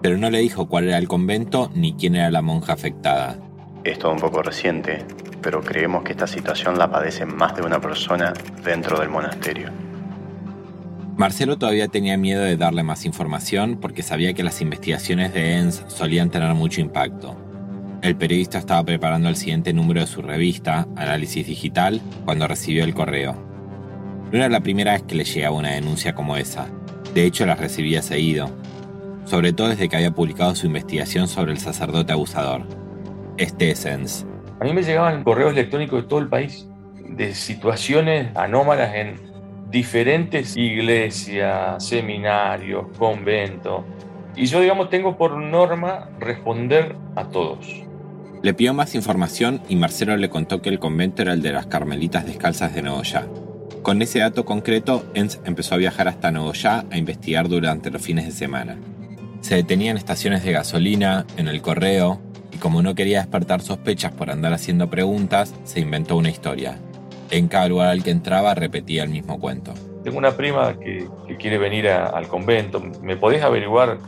Pero no le dijo cuál era el convento ni quién era la monja afectada. Es todo un poco reciente, pero creemos que esta situación la padece más de una persona dentro del monasterio. Marcelo todavía tenía miedo de darle más información porque sabía que las investigaciones de ENS solían tener mucho impacto. El periodista estaba preparando el siguiente número de su revista, Análisis Digital, cuando recibió el correo. No era la primera vez que le llegaba una denuncia como esa. De hecho, las recibía seguido. Sobre todo desde que había publicado su investigación sobre el sacerdote abusador. Este es ENS. A mí me llegaban correos electrónicos de todo el país, de situaciones anómalas en diferentes iglesias, seminarios, conventos. Y yo, digamos, tengo por norma responder a todos. Le pidió más información y Marcelo le contó que el convento era el de las Carmelitas Descalzas de Nogoyá. Con ese dato concreto, Enz empezó a viajar hasta Nogoyá a investigar durante los fines de semana. Se detenía en estaciones de gasolina, en el correo, y como no quería despertar sospechas por andar haciendo preguntas, se inventó una historia. En cada lugar al que entraba repetía el mismo cuento. Tengo una prima que, quiere venir al convento. ¿Me podés averiguar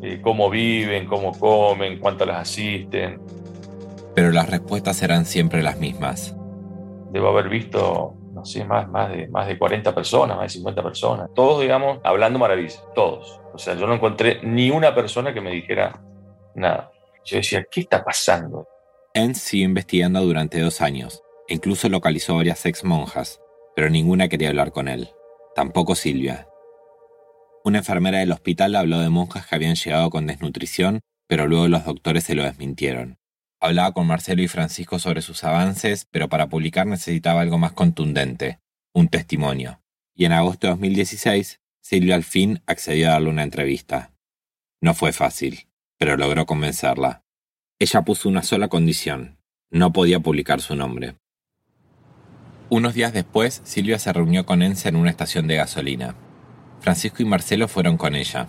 eh, cómo viven, cómo comen, cuánto las asisten? Pero las respuestas eran siempre las mismas. Debo haber visto, no sé, más, más, de, más de 40 personas, más de 50 personas. Todos, digamos, hablando maravillas, todos. O sea, yo no encontré ni una persona que me dijera nada. Yo decía, ¿qué está pasando? Enz siguió investigando durante dos años Incluso localizó varias ex monjas, pero ninguna quería hablar con él. Tampoco Silvia. Una enfermera del hospital habló de monjas que habían llegado con desnutrición, pero luego los doctores se lo desmintieron. Hablaba con Marcelo y Francisco sobre sus avances, pero para publicar necesitaba algo más contundente, un testimonio. Y en agosto de 2016, Silvia al fin accedió a darle una entrevista. No fue fácil, pero logró convencerla. Ella puso una sola condición, no podía publicar su nombre. Unos días después, Silvia se reunió con Ense en una estación de gasolina. Francisco y Marcelo fueron con ella.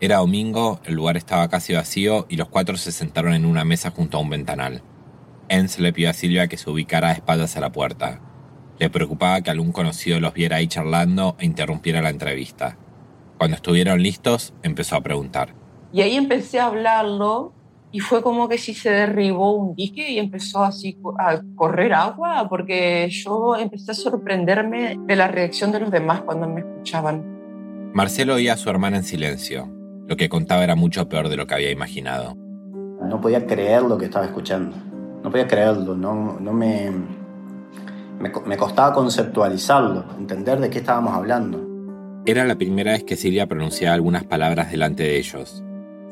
Era domingo, el lugar estaba casi vacío y los cuatro se sentaron en una mesa junto a un ventanal. Enz le pidió a Silvia que se ubicara espaldas a la puerta. Le preocupaba que algún conocido los viera ahí charlando e interrumpiera la entrevista. Cuando estuvieron listos, empezó a preguntar. Y ahí empecé a hablarlo y fue como que si se derribó un dique y empezó así a correr agua, porque yo empecé a sorprenderme de la reacción de los demás cuando me escuchaban. Marcelo oía a su hermana en silencio. Lo que contaba era mucho peor de lo que había imaginado. No podía creer lo que estaba escuchando. No podía creerlo, no, no me, me, me costaba conceptualizarlo, entender de qué estábamos hablando. Era la primera vez que Silvia pronunciaba algunas palabras delante de ellos.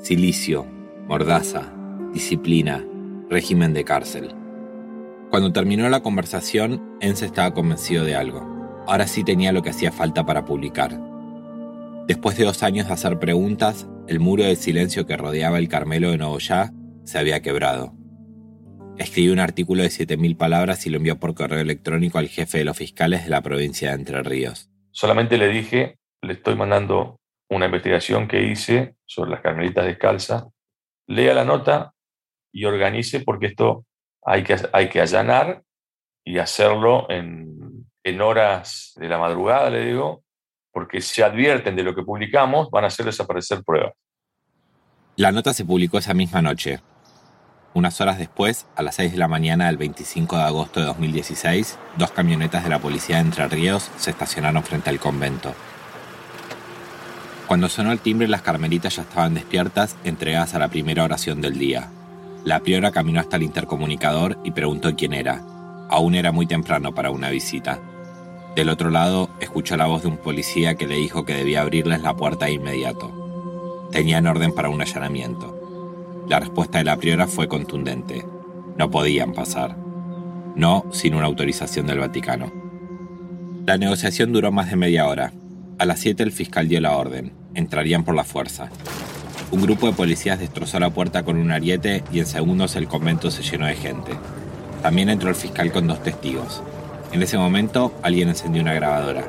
Silicio, mordaza, disciplina, régimen de cárcel. Cuando terminó la conversación, Ense estaba convencido de algo. Ahora sí tenía lo que hacía falta para publicar. Después de dos años de hacer preguntas, el muro de silencio que rodeaba el Carmelo de Nogoyá se había quebrado. Escribió un artículo de 7.000 palabras y lo envió por correo electrónico al jefe de los fiscales de la provincia de Entre Ríos. Solamente le dije, le estoy mandando una investigación que hice sobre las carmelitas descalzas, lea la nota y organice porque esto hay que, hay que allanar y hacerlo en, en horas de la madrugada, le digo, porque se advierten de lo que publicamos, van a hacer desaparecer pruebas. La nota se publicó esa misma noche, unas horas después, a las 6 de la mañana del 25 de agosto de 2016, dos camionetas de la policía de Entre Ríos se estacionaron frente al convento. Cuando sonó el timbre, las carmelitas ya estaban despiertas, entregadas a la primera oración del día. La priora caminó hasta el intercomunicador y preguntó quién era. Aún era muy temprano para una visita. Del otro lado, escuchó la voz de un policía que le dijo que debía abrirles la puerta de inmediato. Tenían orden para un allanamiento. La respuesta de la priora fue contundente. No podían pasar. No sin una autorización del Vaticano. La negociación duró más de media hora. A las 7 el fiscal dio la orden. Entrarían por la fuerza. Un grupo de policías destrozó la puerta con un ariete y en segundos el convento se llenó de gente. También entró el fiscal con dos testigos. En ese momento alguien encendió una grabadora.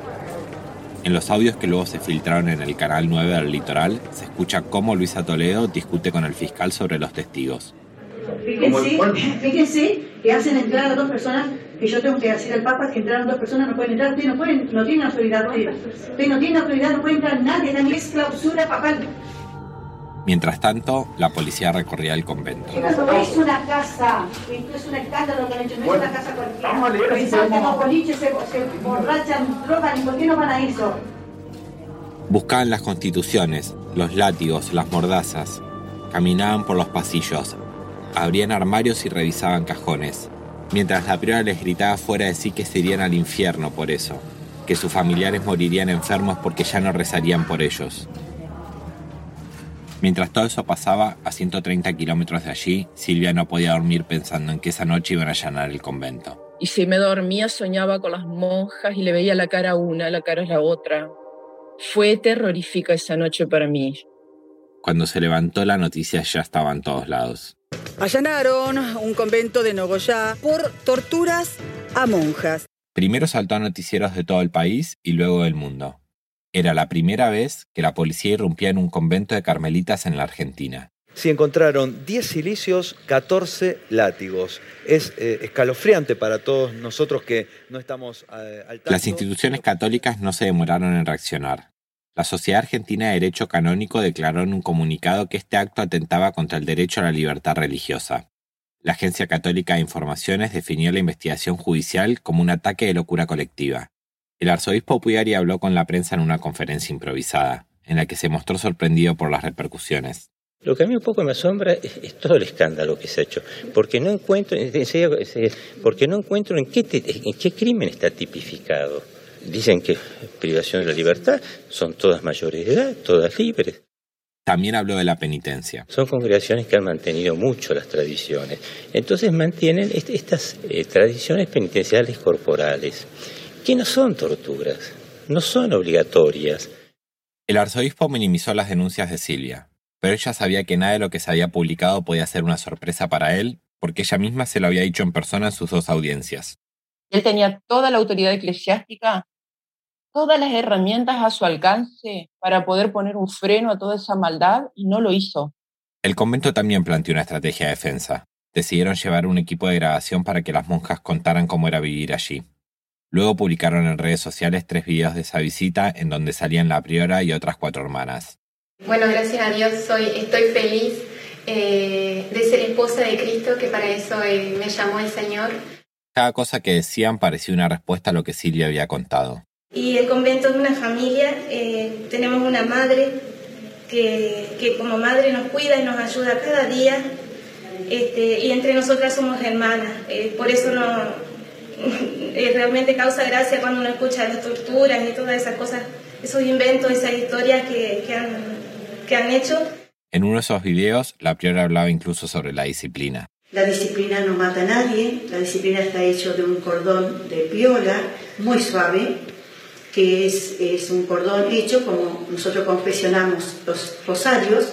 En los audios que luego se filtraron en el canal 9 del litoral, se escucha cómo Luisa Toledo discute con el fiscal sobre los testigos. Fíjense, que hacen entrar a dos personas que yo tengo que decir al Papa que entraron dos personas, no pueden entrar, ustedes no, pueden, no tienen autoridad, ustedes no tienen autoridad, no puede entrar nadie, nadie es clausura papal. Mientras tanto, la policía recorría el convento. No es una casa, esto es un escándalo que han hecho, no es una casa cualquiera. Pensaban que los boliches se, se borrachan, drogan, ¿y por qué no van a eso? Buscaban las constituciones, los látigos, las mordazas. Caminaban por los pasillos, abrían armarios y revisaban cajones, mientras la priora les gritaba fuera de sí que se irían al infierno por eso, que sus familiares morirían enfermos porque ya no rezarían por ellos. Mientras todo eso pasaba, a 130 kilómetros de allí, Silvia no podía dormir pensando en que esa noche iban a allanar el convento. Y si me dormía, soñaba con las monjas y le veía la cara a una, la cara a la otra. Fue terrorífica esa noche para mí. Cuando se levantó, la noticia ya estaba en todos lados. Allanaron un convento de Nogoyá por torturas a monjas. Primero saltó a noticieros de todo el país y luego del mundo. Era la primera vez que la policía irrumpía en un convento de carmelitas en la Argentina. Si encontraron 10 silicios, 14 látigos. Es eh, escalofriante para todos nosotros que no estamos eh, al tanto. Las instituciones católicas no se demoraron en reaccionar. La Sociedad Argentina de Derecho Canónico declaró en un comunicado que este acto atentaba contra el derecho a la libertad religiosa. La Agencia Católica de Informaciones definió la investigación judicial como un ataque de locura colectiva. El arzobispo Puyari habló con la prensa en una conferencia improvisada, en la que se mostró sorprendido por las repercusiones. Lo que a mí un poco me asombra es, todo el escándalo que se ha hecho, porque no encuentro, porque no encuentro en qué, en qué crimen está tipificado. Dicen que privación de la libertad son todas mayores de edad, todas libres. También habló de la penitencia. Son congregaciones que han mantenido mucho las tradiciones. Entonces mantienen estas eh, tradiciones penitenciales corporales que no son torturas, no son obligatorias. El arzobispo minimizó las denuncias de Silvia, pero ella sabía que nada de lo que se había publicado podía ser una sorpresa para él, porque ella misma se lo había dicho en persona en sus dos audiencias. Él tenía toda la autoridad eclesiástica, todas las herramientas a su alcance para poder poner un freno a toda esa maldad y no lo hizo. El convento también planteó una estrategia de defensa. Decidieron llevar un equipo de grabación para que las monjas contaran cómo era vivir allí. Luego publicaron en redes sociales tres videos de esa visita en donde salían la priora y otras cuatro hermanas. Bueno, gracias a Dios soy, estoy feliz eh, de ser esposa de Cristo, que para eso eh, me llamó el Señor. Cada cosa que decían parecía una respuesta a lo que Silvia había contado. Y el convento es una familia, eh, tenemos una madre que, que, como madre nos cuida y nos ayuda cada día, este, y entre nosotras somos hermanas, por eso no, realmente causa gracia cuando uno escucha las torturas y todas esas cosas, esos inventos, esas historias que, que, han, que han hecho. En uno de esos videos, la priora hablaba incluso sobre la disciplina. La disciplina no mata a nadie, la disciplina está hecho de un cordón de piola muy suave, que es, es un cordón hecho como nosotros confesionamos los rosarios.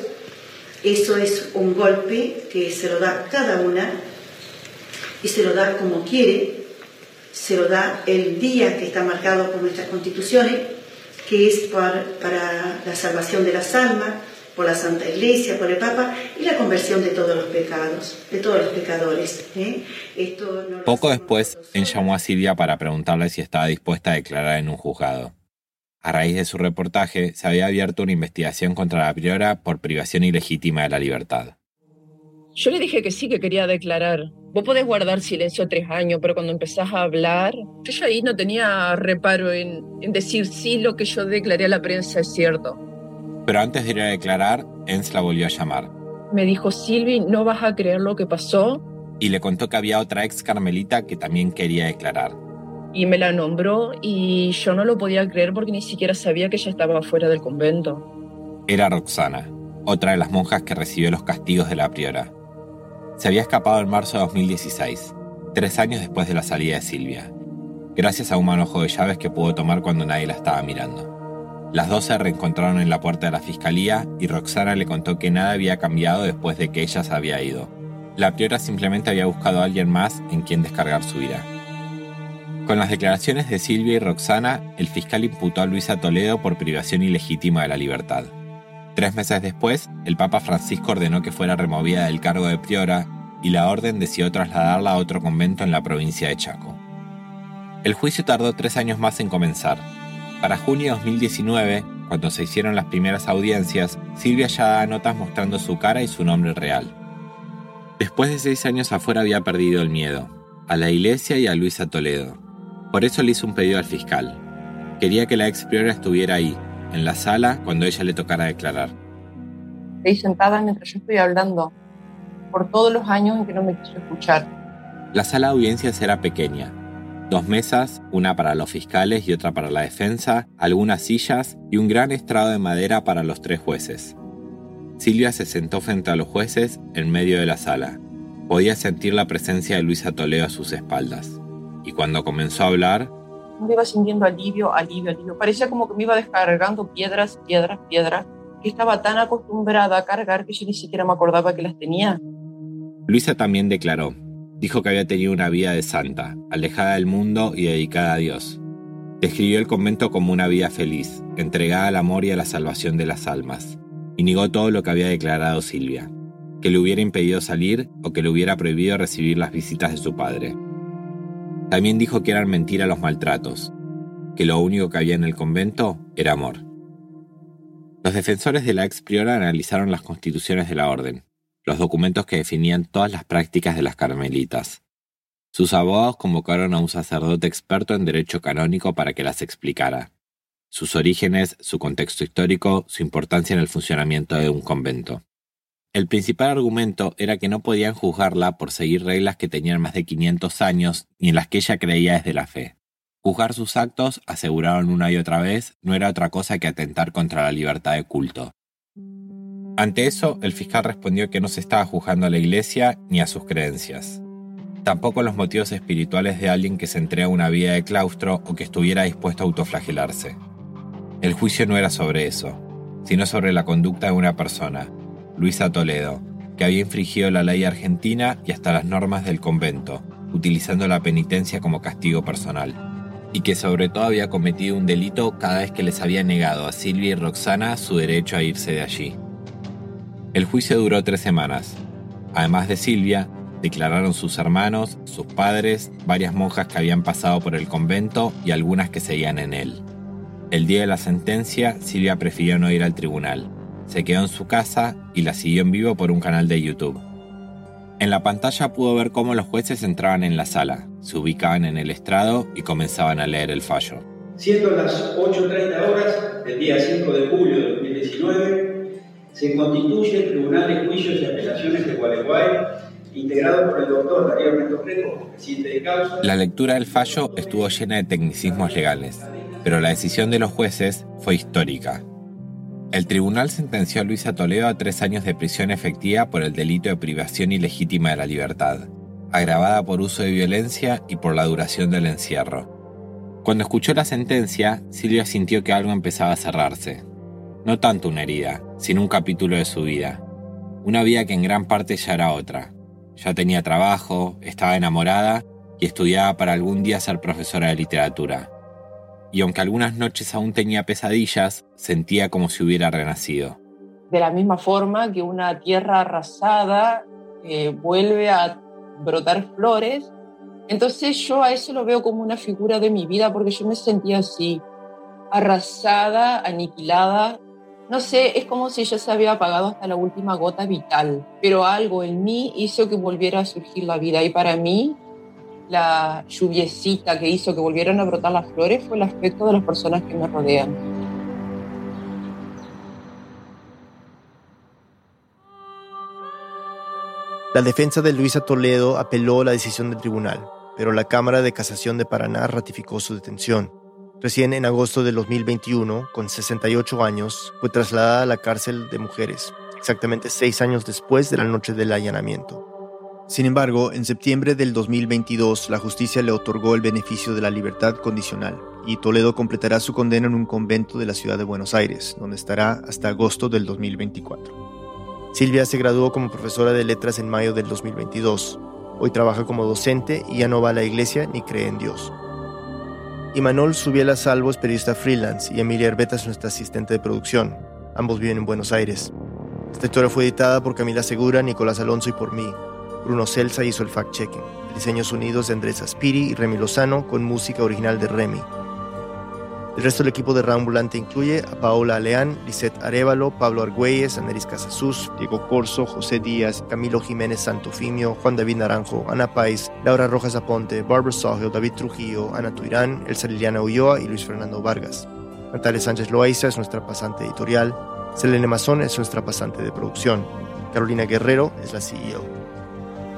Eso es un golpe que se lo da cada una y se lo da como quiere, se lo da el día que está marcado por nuestras constituciones, que es para, para la salvación de las almas, por la Santa Iglesia, por el Papa y la conversión de todos los pecados, de todos los pecadores. ¿eh? Esto no Poco después, él llamó a Silvia para preguntarle si estaba dispuesta a declarar en un juzgado. A raíz de su reportaje, se había abierto una investigación contra la priora por privación ilegítima de la libertad. Yo le dije que sí, que quería declarar. Vos podés guardar silencio tres años, pero cuando empezás a hablar, yo ya ahí no tenía reparo en, en decir sí, lo que yo declaré a la prensa es cierto. Pero antes de ir a declarar, Enz la volvió a llamar. Me dijo, Silvi, no vas a creer lo que pasó. Y le contó que había otra ex carmelita que también quería declarar. Y me la nombró y yo no lo podía creer porque ni siquiera sabía que ella estaba fuera del convento. Era Roxana, otra de las monjas que recibió los castigos de la priora. Se había escapado en marzo de 2016, tres años después de la salida de Silvia, gracias a un manojo de llaves que pudo tomar cuando nadie la estaba mirando. Las dos se reencontraron en la puerta de la fiscalía y Roxana le contó que nada había cambiado después de que ella se había ido. La priora simplemente había buscado a alguien más en quien descargar su ira. Con las declaraciones de Silvia y Roxana, el fiscal imputó a Luisa Toledo por privación ilegítima de la libertad. Tres meses después, el Papa Francisco ordenó que fuera removida del cargo de priora y la orden decidió trasladarla a otro convento en la provincia de Chaco. El juicio tardó tres años más en comenzar, para junio de 2019, cuando se hicieron las primeras audiencias, Silvia ya daba notas mostrando su cara y su nombre real. Después de seis años afuera había perdido el miedo, a la iglesia y a Luisa Toledo. Por eso le hizo un pedido al fiscal. Quería que la ex priora estuviera ahí, en la sala, cuando ella le tocara declarar. Estoy sentada mientras yo estoy hablando, por todos los años en que no me quiso escuchar. La sala de audiencias era pequeña, Dos mesas, una para los fiscales y otra para la defensa, algunas sillas y un gran estrado de madera para los tres jueces. Silvia se sentó frente a los jueces en medio de la sala. Podía sentir la presencia de Luisa Toledo a sus espaldas. Y cuando comenzó a hablar... Me iba sintiendo alivio, alivio, alivio. Parecía como que me iba descargando piedras, piedras, piedras. Que estaba tan acostumbrada a cargar que yo ni siquiera me acordaba que las tenía. Luisa también declaró, Dijo que había tenido una vida de santa, alejada del mundo y dedicada a Dios. Describió el convento como una vida feliz, entregada al amor y a la salvación de las almas, y negó todo lo que había declarado Silvia, que le hubiera impedido salir o que le hubiera prohibido recibir las visitas de su padre. También dijo que eran mentiras los maltratos, que lo único que había en el convento era amor. Los defensores de la ex priora analizaron las constituciones de la orden, los documentos que definían todas las prácticas de las carmelitas. Sus abogados convocaron a un sacerdote experto en derecho canónico para que las explicara. Sus orígenes, su contexto histórico, su importancia en el funcionamiento de un convento. El principal argumento era que no podían juzgarla por seguir reglas que tenían más de 500 años ni en las que ella creía desde la fe. Juzgar sus actos, aseguraron una y otra vez, no era otra cosa que atentar contra la libertad de culto. Ante eso, el fiscal respondió que no se estaba juzgando a la iglesia ni a sus creencias. Tampoco los motivos espirituales de alguien que se entrega a una vida de claustro o que estuviera dispuesto a autoflagelarse. El juicio no era sobre eso, sino sobre la conducta de una persona, Luisa Toledo, que había infringido la ley argentina y hasta las normas del convento, utilizando la penitencia como castigo personal, y que sobre todo había cometido un delito cada vez que les había negado a Silvia y Roxana su derecho a irse de allí. El juicio duró tres semanas. Además de Silvia, declararon sus hermanos, sus padres, varias monjas que habían pasado por el convento y algunas que seguían en él. El día de la sentencia, Silvia prefirió no ir al tribunal. Se quedó en su casa y la siguió en vivo por un canal de YouTube. En la pantalla pudo ver cómo los jueces entraban en la sala, se ubicaban en el estrado y comenzaban a leer el fallo. Siendo las 8.30 horas del día 5 de julio de 2019, se constituye el Tribunal de Juicios y Apelaciones de Gualeguay, integrado por el doctor Darío Ernesto presidente de causa. La lectura del fallo estuvo llena de tecnicismos legales, pero la decisión de los jueces fue histórica. El tribunal sentenció a Luisa Toledo a tres años de prisión efectiva por el delito de privación ilegítima de la libertad, agravada por uso de violencia y por la duración del encierro. Cuando escuchó la sentencia, Silvia sintió que algo empezaba a cerrarse. No tanto una herida, sino un capítulo de su vida. Una vida que en gran parte ya era otra. Ya tenía trabajo, estaba enamorada y estudiaba para algún día ser profesora de literatura y aunque algunas noches aún tenía pesadillas, sentía como si hubiera renacido. De la misma forma que una tierra arrasada eh, vuelve a brotar flores, entonces yo a eso lo veo como una figura de mi vida porque yo me sentía así, arrasada, aniquilada. No sé, es como si ya se había apagado hasta la última gota vital, pero algo en mí hizo que volviera a surgir la vida y para mí la lluviecita que hizo que volvieran a brotar las flores fue el aspecto de las personas que me rodean. La defensa de Luisa Toledo apeló la decisión del tribunal, pero la Cámara de Casación de Paraná ratificó su detención. Recién en agosto de 2021, con 68 años, fue trasladada a la cárcel de mujeres, exactamente seis años después de la noche del allanamiento. Sin embargo, en septiembre del 2022, la justicia le otorgó el beneficio de la libertad condicional y Toledo completará su condena en un convento de la ciudad de Buenos Aires, donde estará hasta agosto del 2024. Silvia se graduó como profesora de letras en mayo del 2022. Hoy trabaja como docente y ya no va a la iglesia ni cree en Dios. Imanol Subiela Salvo es periodista freelance y Emilia Herbeta es nuestra asistente de producción. Ambos viven en Buenos Aires. Esta historia fue editada por Camila Segura, Nicolás Alonso y por mí, Bruno Celsa hizo el fact-checking. Diseños unidos de Andrés Aspiri y Remy Lozano con música original de Remy. El resto del equipo de Rambulante incluye a Paola Aleán, Lisette Arevalo, Pablo Argüelles, Aneris Casasus, Diego Corso, José Díaz, Camilo Jiménez Santofimio, Juan David Naranjo, Ana Pais, Laura Rojas Aponte, Barbara Sogel, David Trujillo, Ana Tuirán, Elsa Liliana Ulloa y Luis Fernando Vargas. Natalia Sánchez Loaiza es nuestra pasante editorial. Selene Mazón es nuestra pasante de producción. Carolina Guerrero es la CEO.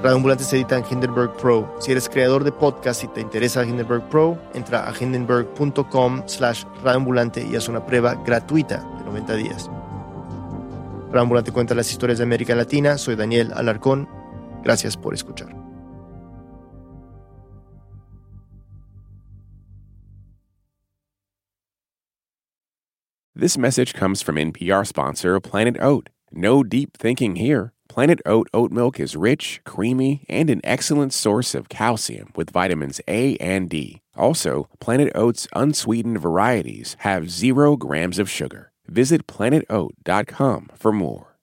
Radio Ambulante se edita en Hindenburg Pro. Si eres creador de podcast y te interesa Hindenburg Pro, entra a hindenburg.com slash radioambulante y haz una prueba gratuita de 90 días. Radio cuenta las historias de América Latina. Soy Daniel Alarcón. Gracias por escuchar. This message comes from NPR sponsor Planet Oat. No deep thinking here. Planet Oat oat milk is rich, creamy, and an excellent source of calcium with vitamins A and D. Also, Planet Oat's unsweetened varieties have zero grams of sugar. Visit planetoat.com for more.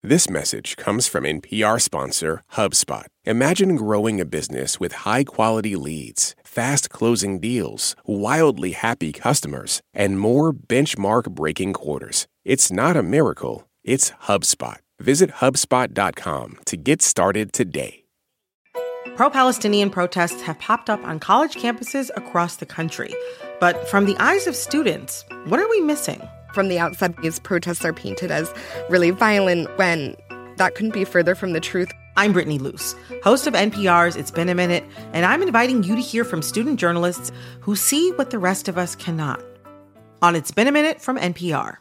This message comes from NPR sponsor HubSpot. Imagine growing a business with high quality leads, fast closing deals, wildly happy customers, and more benchmark breaking quarters. It's not a miracle, it's HubSpot. Visit HubSpot.com to get started today. Pro Palestinian protests have popped up on college campuses across the country. But from the eyes of students, what are we missing? From the outside, these protests are painted as really violent when that couldn't be further from the truth. I'm Brittany Luce, host of NPR's It's Been a Minute, and I'm inviting you to hear from student journalists who see what the rest of us cannot. On It's Been a Minute from NPR.